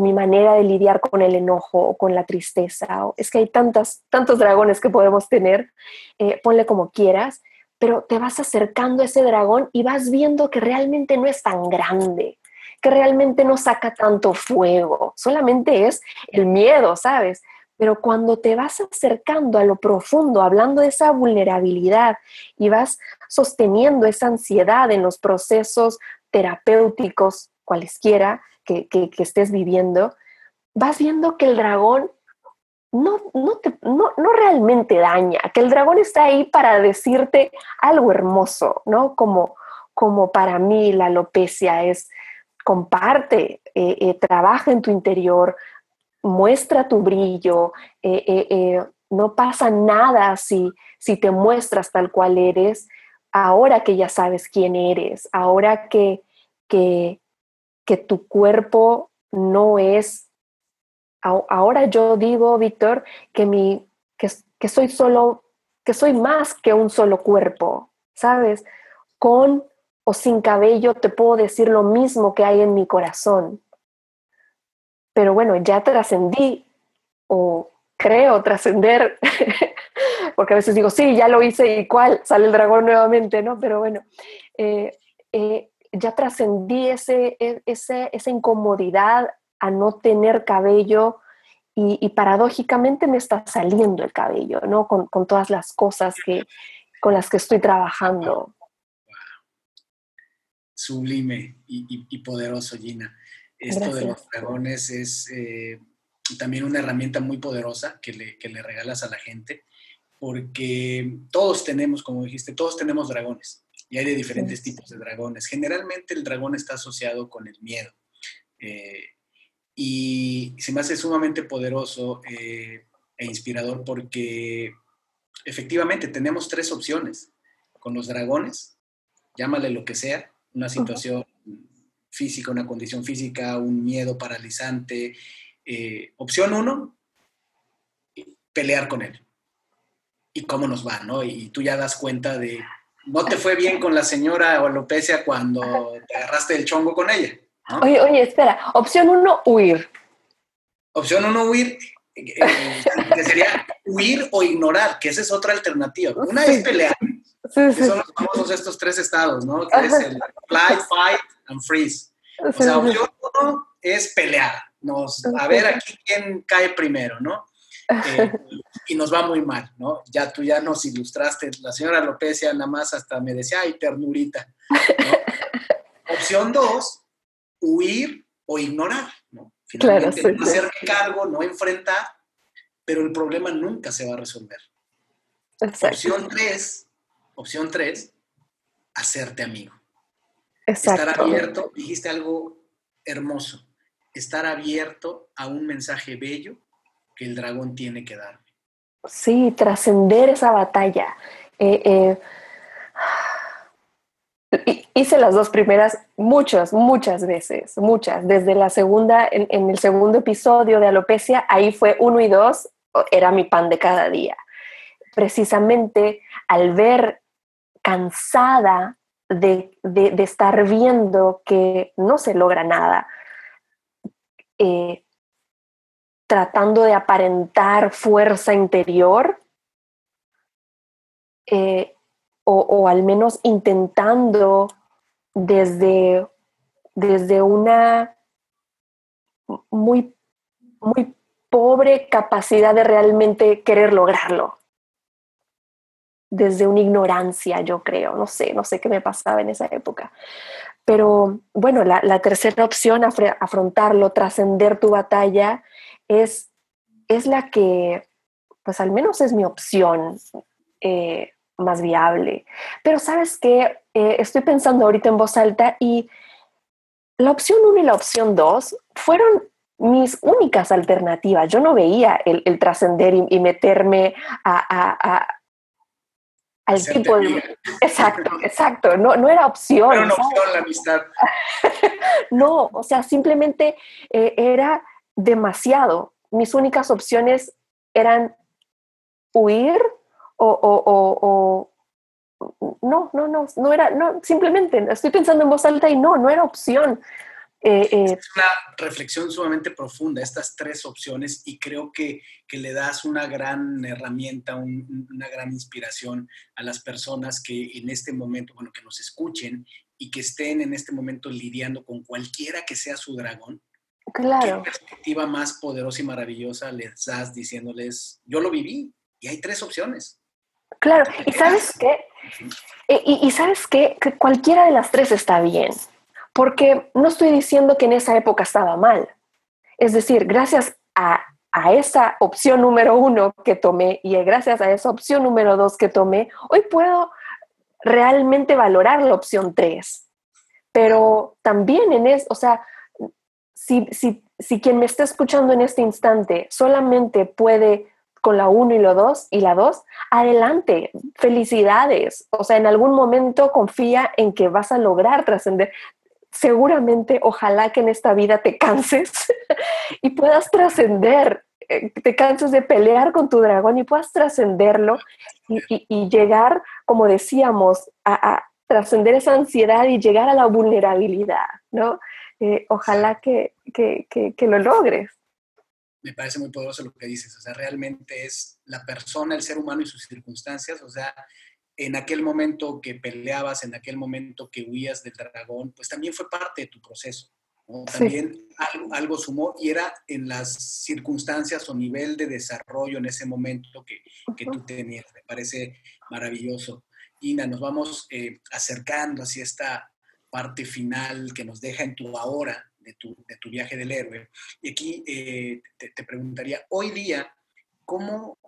mi manera de lidiar con el enojo o con la tristeza. es que hay tantas, tantos dragones que podemos tener, eh, ponle como quieras, pero te vas acercando a ese dragón y vas viendo que realmente no es tan grande, que realmente no saca tanto fuego, solamente es el miedo, ¿sabes? Pero cuando te vas acercando a lo profundo, hablando de esa vulnerabilidad y vas sosteniendo esa ansiedad en los procesos terapéuticos, cualesquiera que, estés viviendo, vas viendo que el dragón no, no, no, realmente daña, que el dragón está ahí para decirte algo hermoso, ¿no? Como, como para mí la alopecia es comparte, eh, eh, trabaja en tu interior, muestra tu brillo, eh, no pasa nada si, si te muestras tal cual eres, ahora que ya sabes quién eres, ahora que, que, que tu cuerpo no es, ahora yo digo, Víctor, que, mi, que, que soy solo, que soy más que un solo cuerpo, ¿sabes? Con o sin cabello, te puedo decir lo mismo que hay en mi corazón. Pero bueno, ya trascendí o creo trascender, porque a veces digo, sí, ya lo hice y cuál, sale el dragón nuevamente, ¿no? Pero bueno, eh, eh, ya trascendí ese, e, ese, esa incomodidad a no tener cabello y, paradójicamente me está saliendo el cabello, ¿no? Con, con todas las cosas que, con las que estoy trabajando sublime y, poderoso, Gina. Esto de los dragones es eh, también una herramienta muy poderosa que le, que le regalas a la gente, porque todos tenemos, como dijiste, todos tenemos dragones y hay de diferentes tipos de dragones. Generalmente el dragón está asociado con el miedo. Eh, y se me hace sumamente poderoso eh, e inspirador porque efectivamente tenemos tres opciones. Con los dragones, llámale lo que sea, una situación física, una condición física, un miedo paralizante. Eh, opción uno, pelear con él. Y cómo nos va, ¿no? Y tú ya das cuenta de, no te fue bien con la señora alopecia cuando te agarraste el chongo con ella. Oye, oye, espera, opción uno, huir. Opción uno, huir, eh, que sería huir o ignorar, que esa es otra alternativa. Una es pelear, que son los famosos estos tres estados, ¿no? Que es el fly, fight and freeze. O sea, opción uno es pelear, nos, a ver aquí quién cae primero, ¿no? Eh, y nos va muy mal, ¿no? Ya tú ya nos ilustraste, la señora López ya nada más hasta me decía, ay, ternurita. Opción dos, huir o ignorar, ¿no? Finalmente, no hacerme cargo, no enfrentar, pero el problema nunca se va a resolver. Opción tres, opción tres, hacerte amigo. Estar abierto, dijiste algo hermoso, estar abierto a un mensaje bello que el dragón tiene que darme. Sí, trascender esa batalla. Eh, eh, hice las dos primeras muchas, muchas veces, muchas. Desde la segunda, en, el segundo episodio de Alopecia, ahí fue uno y dos, era mi pan de cada día. Precisamente al ver cansada de, estar viendo que no se logra nada, eh, tratando de aparentar fuerza interior eh, o, al menos intentando desde, desde una muy, muy pobre capacidad de realmente querer lograrlo. Desde una ignorancia, yo creo, no sé, no sé qué me pasaba en esa época. Pero bueno, la, tercera opción, afrontarlo, trascender tu batalla, es, es la que, pues al menos es mi opción eh, más viable. Pero sabes que eh, estoy pensando ahorita en voz alta y la opción 1 y la opción 2 fueron mis únicas alternativas. Yo no veía el, trascender y, meterme a, al tipo de... Exacto, exacto. No, no era opción. No era opción la amistad. no, o sea, simplemente eh, era demasiado. Mis únicas opciones eran huir o, no, no, no, no era, no, simplemente estoy pensando en voz alta y no, no era opción. Eh, eh, es una reflexión sumamente profunda, estas tres opciones, y creo que, que le das una gran herramienta, una gran inspiración a las personas que en este momento, bueno, que nos escuchen y que estén en este momento lidiando con cualquiera que sea su dragón, Claro. ¿Qué perspectiva más poderosa y maravillosa les das diciéndoles, yo lo viví y hay tres opciones? Claro, y sabes qué, y, sabes qué, que cualquiera de las tres está bien, porque no estoy diciendo que en esa época estaba mal. Es decir, gracias a, esa opción número uno que tomé y gracias a esa opción número dos que tomé, hoy puedo realmente valorar la opción tres. Pero también en eso, o sea, si, quien me está escuchando en este instante solamente puede con la 1 y la 2 y la 2, adelante, felicidades. O sea, en algún momento confía en que vas a lograr trascender. Seguramente, ojalá que en esta vida te canses y puedas trascender, eh, te canses de pelear con tu dragón y puedas trascenderlo y, llegar, como decíamos, a, trascender esa ansiedad y llegar a la vulnerabilidad, ¿no? Eh, ojalá que, lo logres. Me parece muy poderoso lo que dices, o sea, realmente es la persona, el ser humano y sus circunstancias, o sea, en aquel momento que peleabas, en aquel momento que huías del dragón, pues también fue parte de tu proceso. También algo, sumó y era en las circunstancias o nivel de desarrollo en ese momento que, tú tenías. Me parece maravilloso. Ina, nos vamos eh, acercando hacia esta parte final que nos deja en tu ahora de tu, de tu viaje del héroe. Y aquí eh, te, preguntaría, hoy día, ¿cómo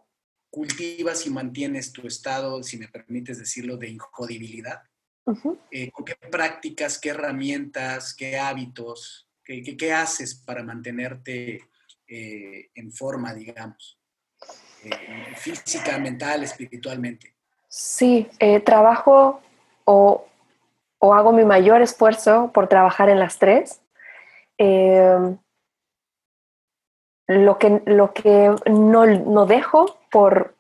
cultivas y mantienes tu estado, si me permites decirlo, de injodibilidad? Eh, ¿Con qué prácticas, qué herramientas, qué hábitos, qué, qué, haces para mantenerte eh, en forma, digamos, física, mental, espiritualmente? Sí, trabajo o o hago mi mayor esfuerzo por trabajar en las tres. Lo que, lo que no, dejo por,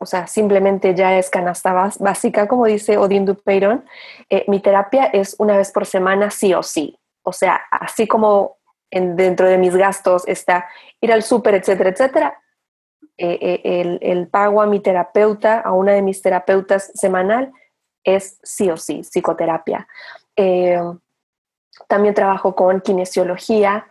o sea, simplemente ya es canasta básica, como dice Odín Dupeyron, eh, mi terapia es una vez por semana sí o sí. O sea, así como dentro de mis gastos está ir al súper, etcétera, etcétera, eh, eh, el, pago a mi terapeuta, a una de mis terapeutas semanal, es sí o sí, psicoterapia. Eh, también trabajo con kinesiología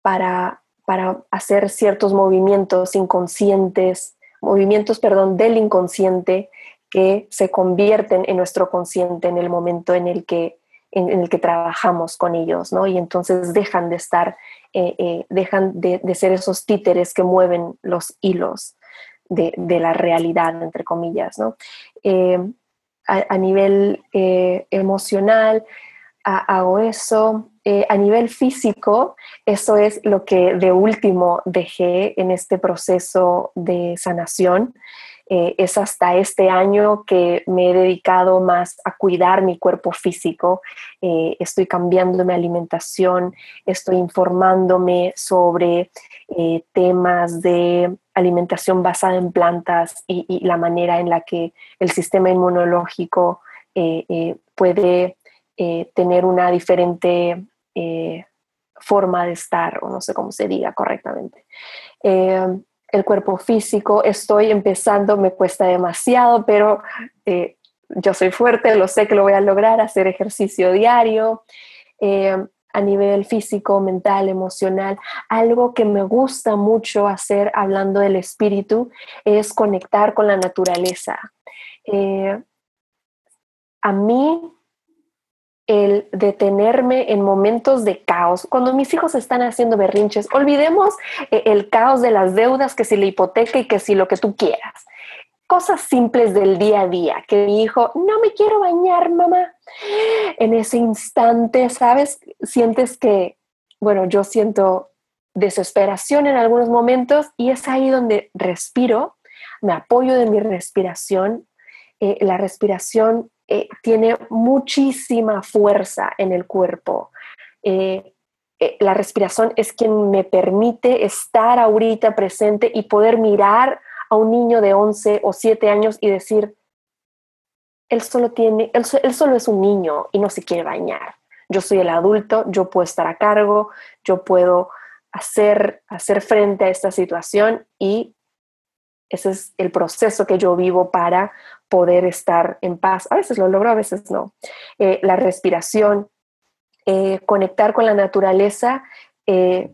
para, para hacer ciertos movimientos inconscientes, movimientos, perdón, del inconsciente que se convierten en nuestro consciente en el momento en el que, en, el que trabajamos con ellos, ¿no? Y entonces dejan de estar, eh, eh, dejan de, ser esos títeres que mueven los hilos de, la realidad, entre comillas, ¿no? Eh, a, nivel emocional, hago eso. a nivel físico, eso es lo que de último dejé en este proceso de sanación. Eh, es hasta este año que me he dedicado más a cuidar mi cuerpo físico. Eh, estoy cambiando mi alimentación, estoy informándome sobre eh, temas de alimentación basada en plantas y, la manera en la que el sistema inmunológico puede tener una diferente forma de estar, o no sé cómo se diga correctamente el cuerpo físico, estoy empezando, me cuesta demasiado, pero eh, yo soy fuerte, lo sé que lo voy a lograr, hacer ejercicio diario. Eh, a nivel físico, mental, emocional. Algo que me gusta mucho hacer hablando del espíritu es conectar con la naturaleza. Eh, a mí el detenerme en momentos de caos. Cuando mis hijos están haciendo berrinches, olvidemos eh, el caos de las deudas, que si la hipoteca y que si lo que tú quieras. Cosas simples del día a día, que mi hijo, no me quiero bañar, mamá. En ese instante, ¿sabes? Sientes que, bueno, yo siento desesperación en algunos momentos y es ahí donde respiro, me apoyo de mi respiración. Eh, la respiración eh, tiene muchísima fuerza en el cuerpo. Eh, eh, la respiración es quien me permite estar ahorita presente y poder mirar a un niño de 11 o 7 años y decir, él solo tiene, él, solo es un niño y no se quiere bañar. Yo soy el adulto, yo puedo estar a cargo, yo puedo hacer, hacer frente a esta situación y ese es el proceso que yo vivo para poder estar en paz. A veces lo logro, a veces no. Eh, la respiración, eh, conectar con la naturaleza, eh,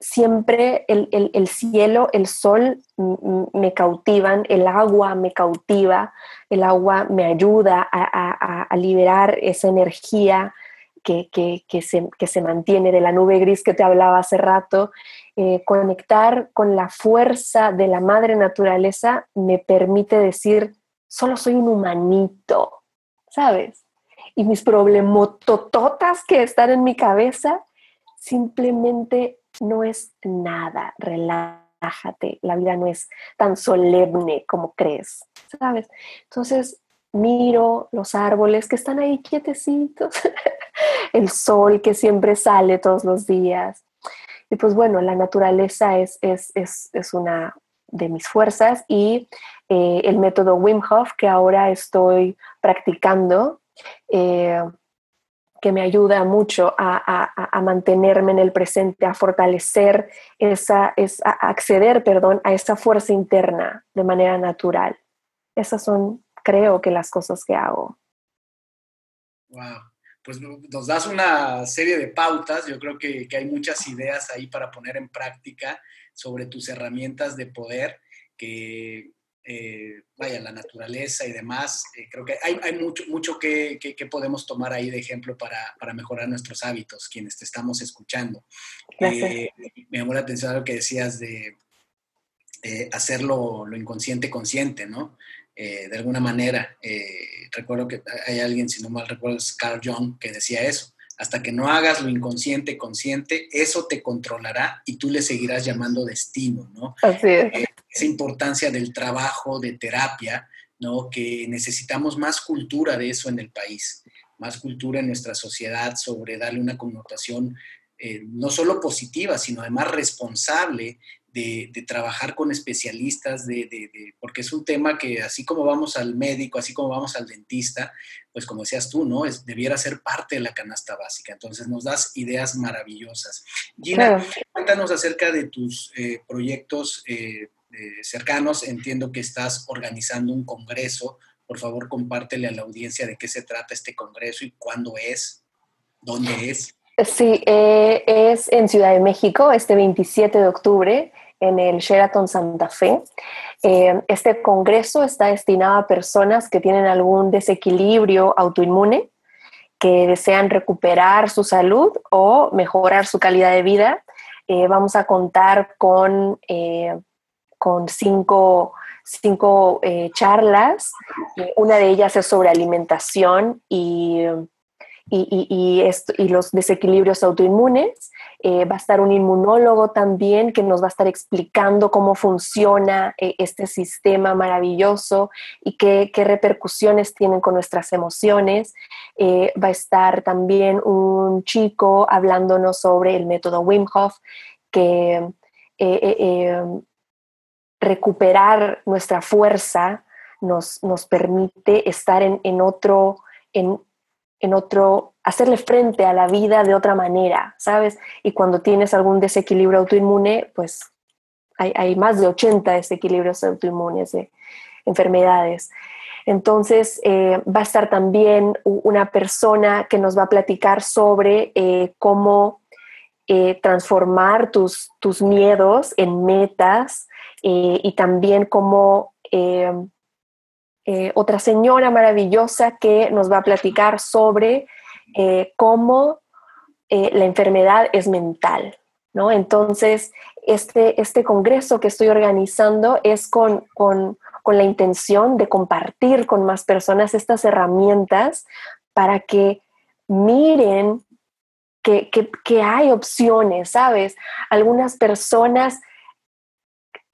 siempre el, cielo, el sol me cautivan, el agua me cautiva, el agua me ayuda a, liberar esa energía que, se, que, se, mantiene de la nube gris que te hablaba hace rato. conectar con la fuerza de la madre naturaleza me permite decir, solo soy un humanito, ¿sabes? Y mis problemotototas que están en mi cabeza simplemente no es nada, relájate, la vida no es tan solemne como crees, ¿sabes? Entonces miro los árboles que están ahí quietecitos, el sol que siempre sale todos los días. Y pues bueno, la naturaleza es, es, es, es una de mis fuerzas y eh, el método Wim Hof que ahora estoy practicando, eh, que me ayuda mucho a, mantenerme en el presente, a fortalecer esa, a acceder, perdón, a esa fuerza interna de manera natural. Esas son, creo que, las cosas que hago. Wow. Pues nos das una serie de pautas, yo creo que, que hay muchas ideas ahí para poner en práctica sobre tus herramientas de poder que eh, vaya, la naturaleza y demás. Eh, creo que hay, mucho, mucho que, podemos tomar ahí de ejemplo para, mejorar nuestros hábitos, quienes te estamos escuchando. Eh, me llamó la atención lo que decías de hacerlo lo inconsciente consciente, ¿no? de alguna manera, recuerdo que hay alguien, si no mal recuerdo, es Carl Jung, que decía eso. Hasta que no hagas lo inconsciente consciente, eso te controlará y tú le seguirás llamando destino, ¿no? Así es esa importancia del trabajo de terapia, ¿no? que necesitamos más cultura de eso en el país, más cultura en nuestra sociedad sobre darle una connotación eh, no solo positiva, sino además responsable de, trabajar con especialistas, de, porque es un tema que así como vamos al médico, así como vamos al dentista, pues como decías tú, ¿no? Es, debiera ser parte de la canasta básica. Entonces nos das ideas maravillosas. Gina, cuéntanos acerca de tus eh, proyectos eh, cercanos. Entiendo que estás organizando un congreso. Por favor, compártele a la audiencia de qué se trata este congreso y cuándo es, dónde es. Sí, eh, es en Ciudad de México, este 27 de octubre en el Sheraton Santa Fe. Eh, este congreso está destinado a personas que tienen algún desequilibrio autoinmune, que desean recuperar su salud o mejorar su calidad de vida. Eh, vamos a contar con, eh, con cinco, cinco charlas. Una de ellas es sobre alimentación y y, y, los desequilibrios autoinmunes. Eh, va a estar un inmunólogo también que nos va a estar explicando cómo funciona eh, este sistema maravilloso y qué, repercusiones tienen con nuestras emociones. Eh, va a estar también un chico hablándonos sobre el método Wim Hof, que recuperar nuestra fuerza nos, nos permite estar en, en otro, en, en otro, hacerle frente a la vida de otra manera, ¿sabes? Y cuando tienes algún desequilibrio autoinmune, pues hay, más de 80 desequilibrios autoinmunes de enfermedades. Entonces, eh, va a estar también una persona que nos va a platicar sobre eh, cómo eh, transformar tus, tus, miedos en metas y también cómo eh, otra señora maravillosa que nos va a platicar sobre eh, cómo eh, la enfermedad es mental. ¿no? Entonces, este, este congreso que estoy organizando es con, la intención de compartir con más personas estas herramientas para que miren que, que, hay opciones, ¿sabes? Algunas personas,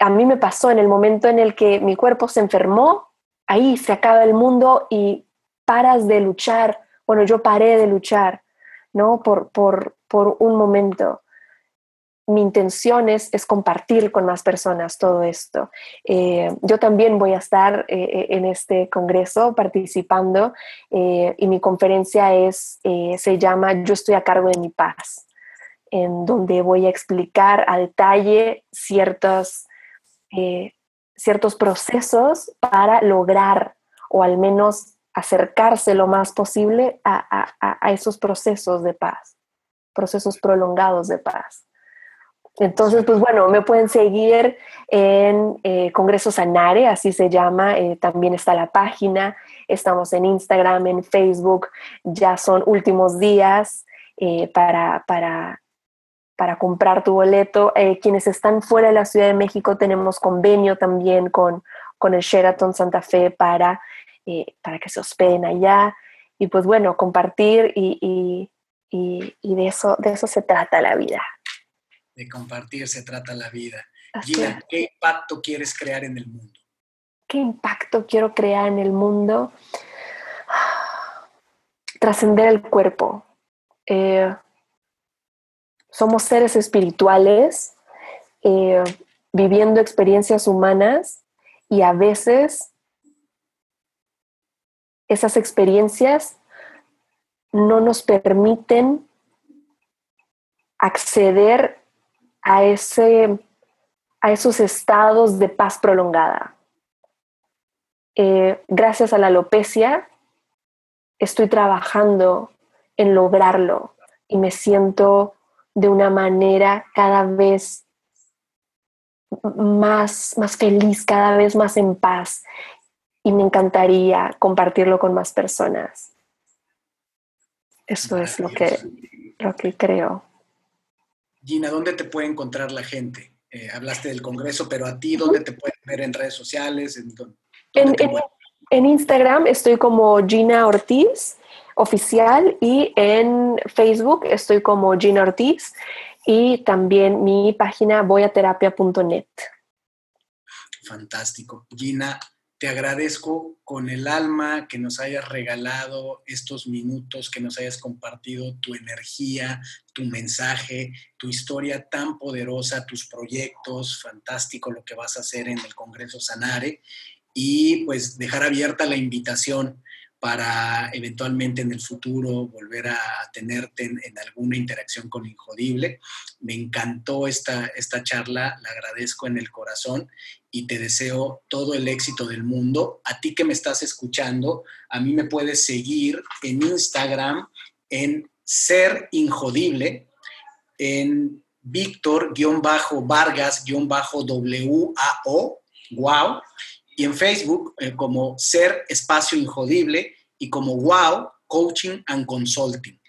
a mí me pasó en el momento en el que mi cuerpo se enfermó, ahí se acaba el mundo y paras de luchar. Bueno, yo paré de luchar, ¿no? Por, por, por un momento. Mi intención es, es, compartir con más personas todo esto. Eh, yo también voy a estar eh, eh, en este congreso participando y mi conferencia es, se llama Yo estoy a cargo de mi paz, en donde voy a explicar a detalle ciertas ciertos procesos para lograr o al menos acercarse lo más posible a, esos procesos de paz, procesos prolongados de paz. Entonces, pues bueno, me pueden seguir en eh, Congreso Sanare, así se llama, eh, también está la página, estamos en Instagram, en Facebook, ya son últimos días eh, para, para para comprar tu boleto. Eh, quienes están fuera de la Ciudad de México tenemos convenio también con, con el Sheraton Santa Fe para, eh, para que se hospeden allá. Y pues bueno, compartir y, de, eso, de eso se trata la vida. De compartir se trata la vida. Gina, ¿qué impacto quieres crear en el mundo? ¿Qué impacto quiero crear en el mundo? Trascender el cuerpo. Eh, somos seres espirituales eh, viviendo experiencias humanas y a veces esas experiencias no nos permiten acceder a, ese, a esos estados de paz prolongada. Eh, gracias a la alopecia, estoy trabajando en lograrlo y me siento de una manera cada vez más, más feliz, cada vez más en paz. Y me encantaría compartirlo con más personas. Eso es lo que, lo que creo. Gina, ¿dónde te puede encontrar la gente? Eh, hablaste del Congreso, pero a ti, ¿dónde te pueden ver en redes sociales? En, en Instagram estoy como Gina Ortiz oficial y en Facebook estoy como Gina Ortiz y también mi página voyaterapia.net. Fantástico. Gina, te agradezco con el alma que nos hayas regalado estos minutos, que nos hayas compartido tu energía, tu mensaje, tu historia tan poderosa, tus proyectos, fantástico lo que vas a hacer en el Congreso Sanare y pues dejar abierta la invitación para eventualmente en el futuro volver a tenerte en, alguna interacción con Injodible. Me encantó esta, esta charla, la agradezco en el corazón y te deseo todo el éxito del mundo. A ti que me estás escuchando, a mí me puedes seguir en Instagram en Ser Injodible, en Víctor-Vargas-WAO, wow, y en Facebook eh, como Ser Espacio Injodible y como Wow Coaching and Consulting.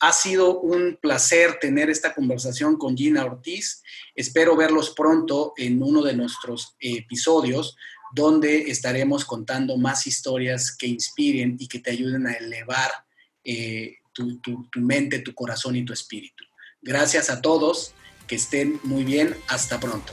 Ha sido un placer tener esta conversación con Gina Ortiz. Espero verlos pronto en uno de nuestros episodios donde estaremos contando más historias que inspiren y que te ayuden a elevar eh, tu, tu mente, tu corazón y tu espíritu. Gracias a todos, que estén muy bien, hasta pronto.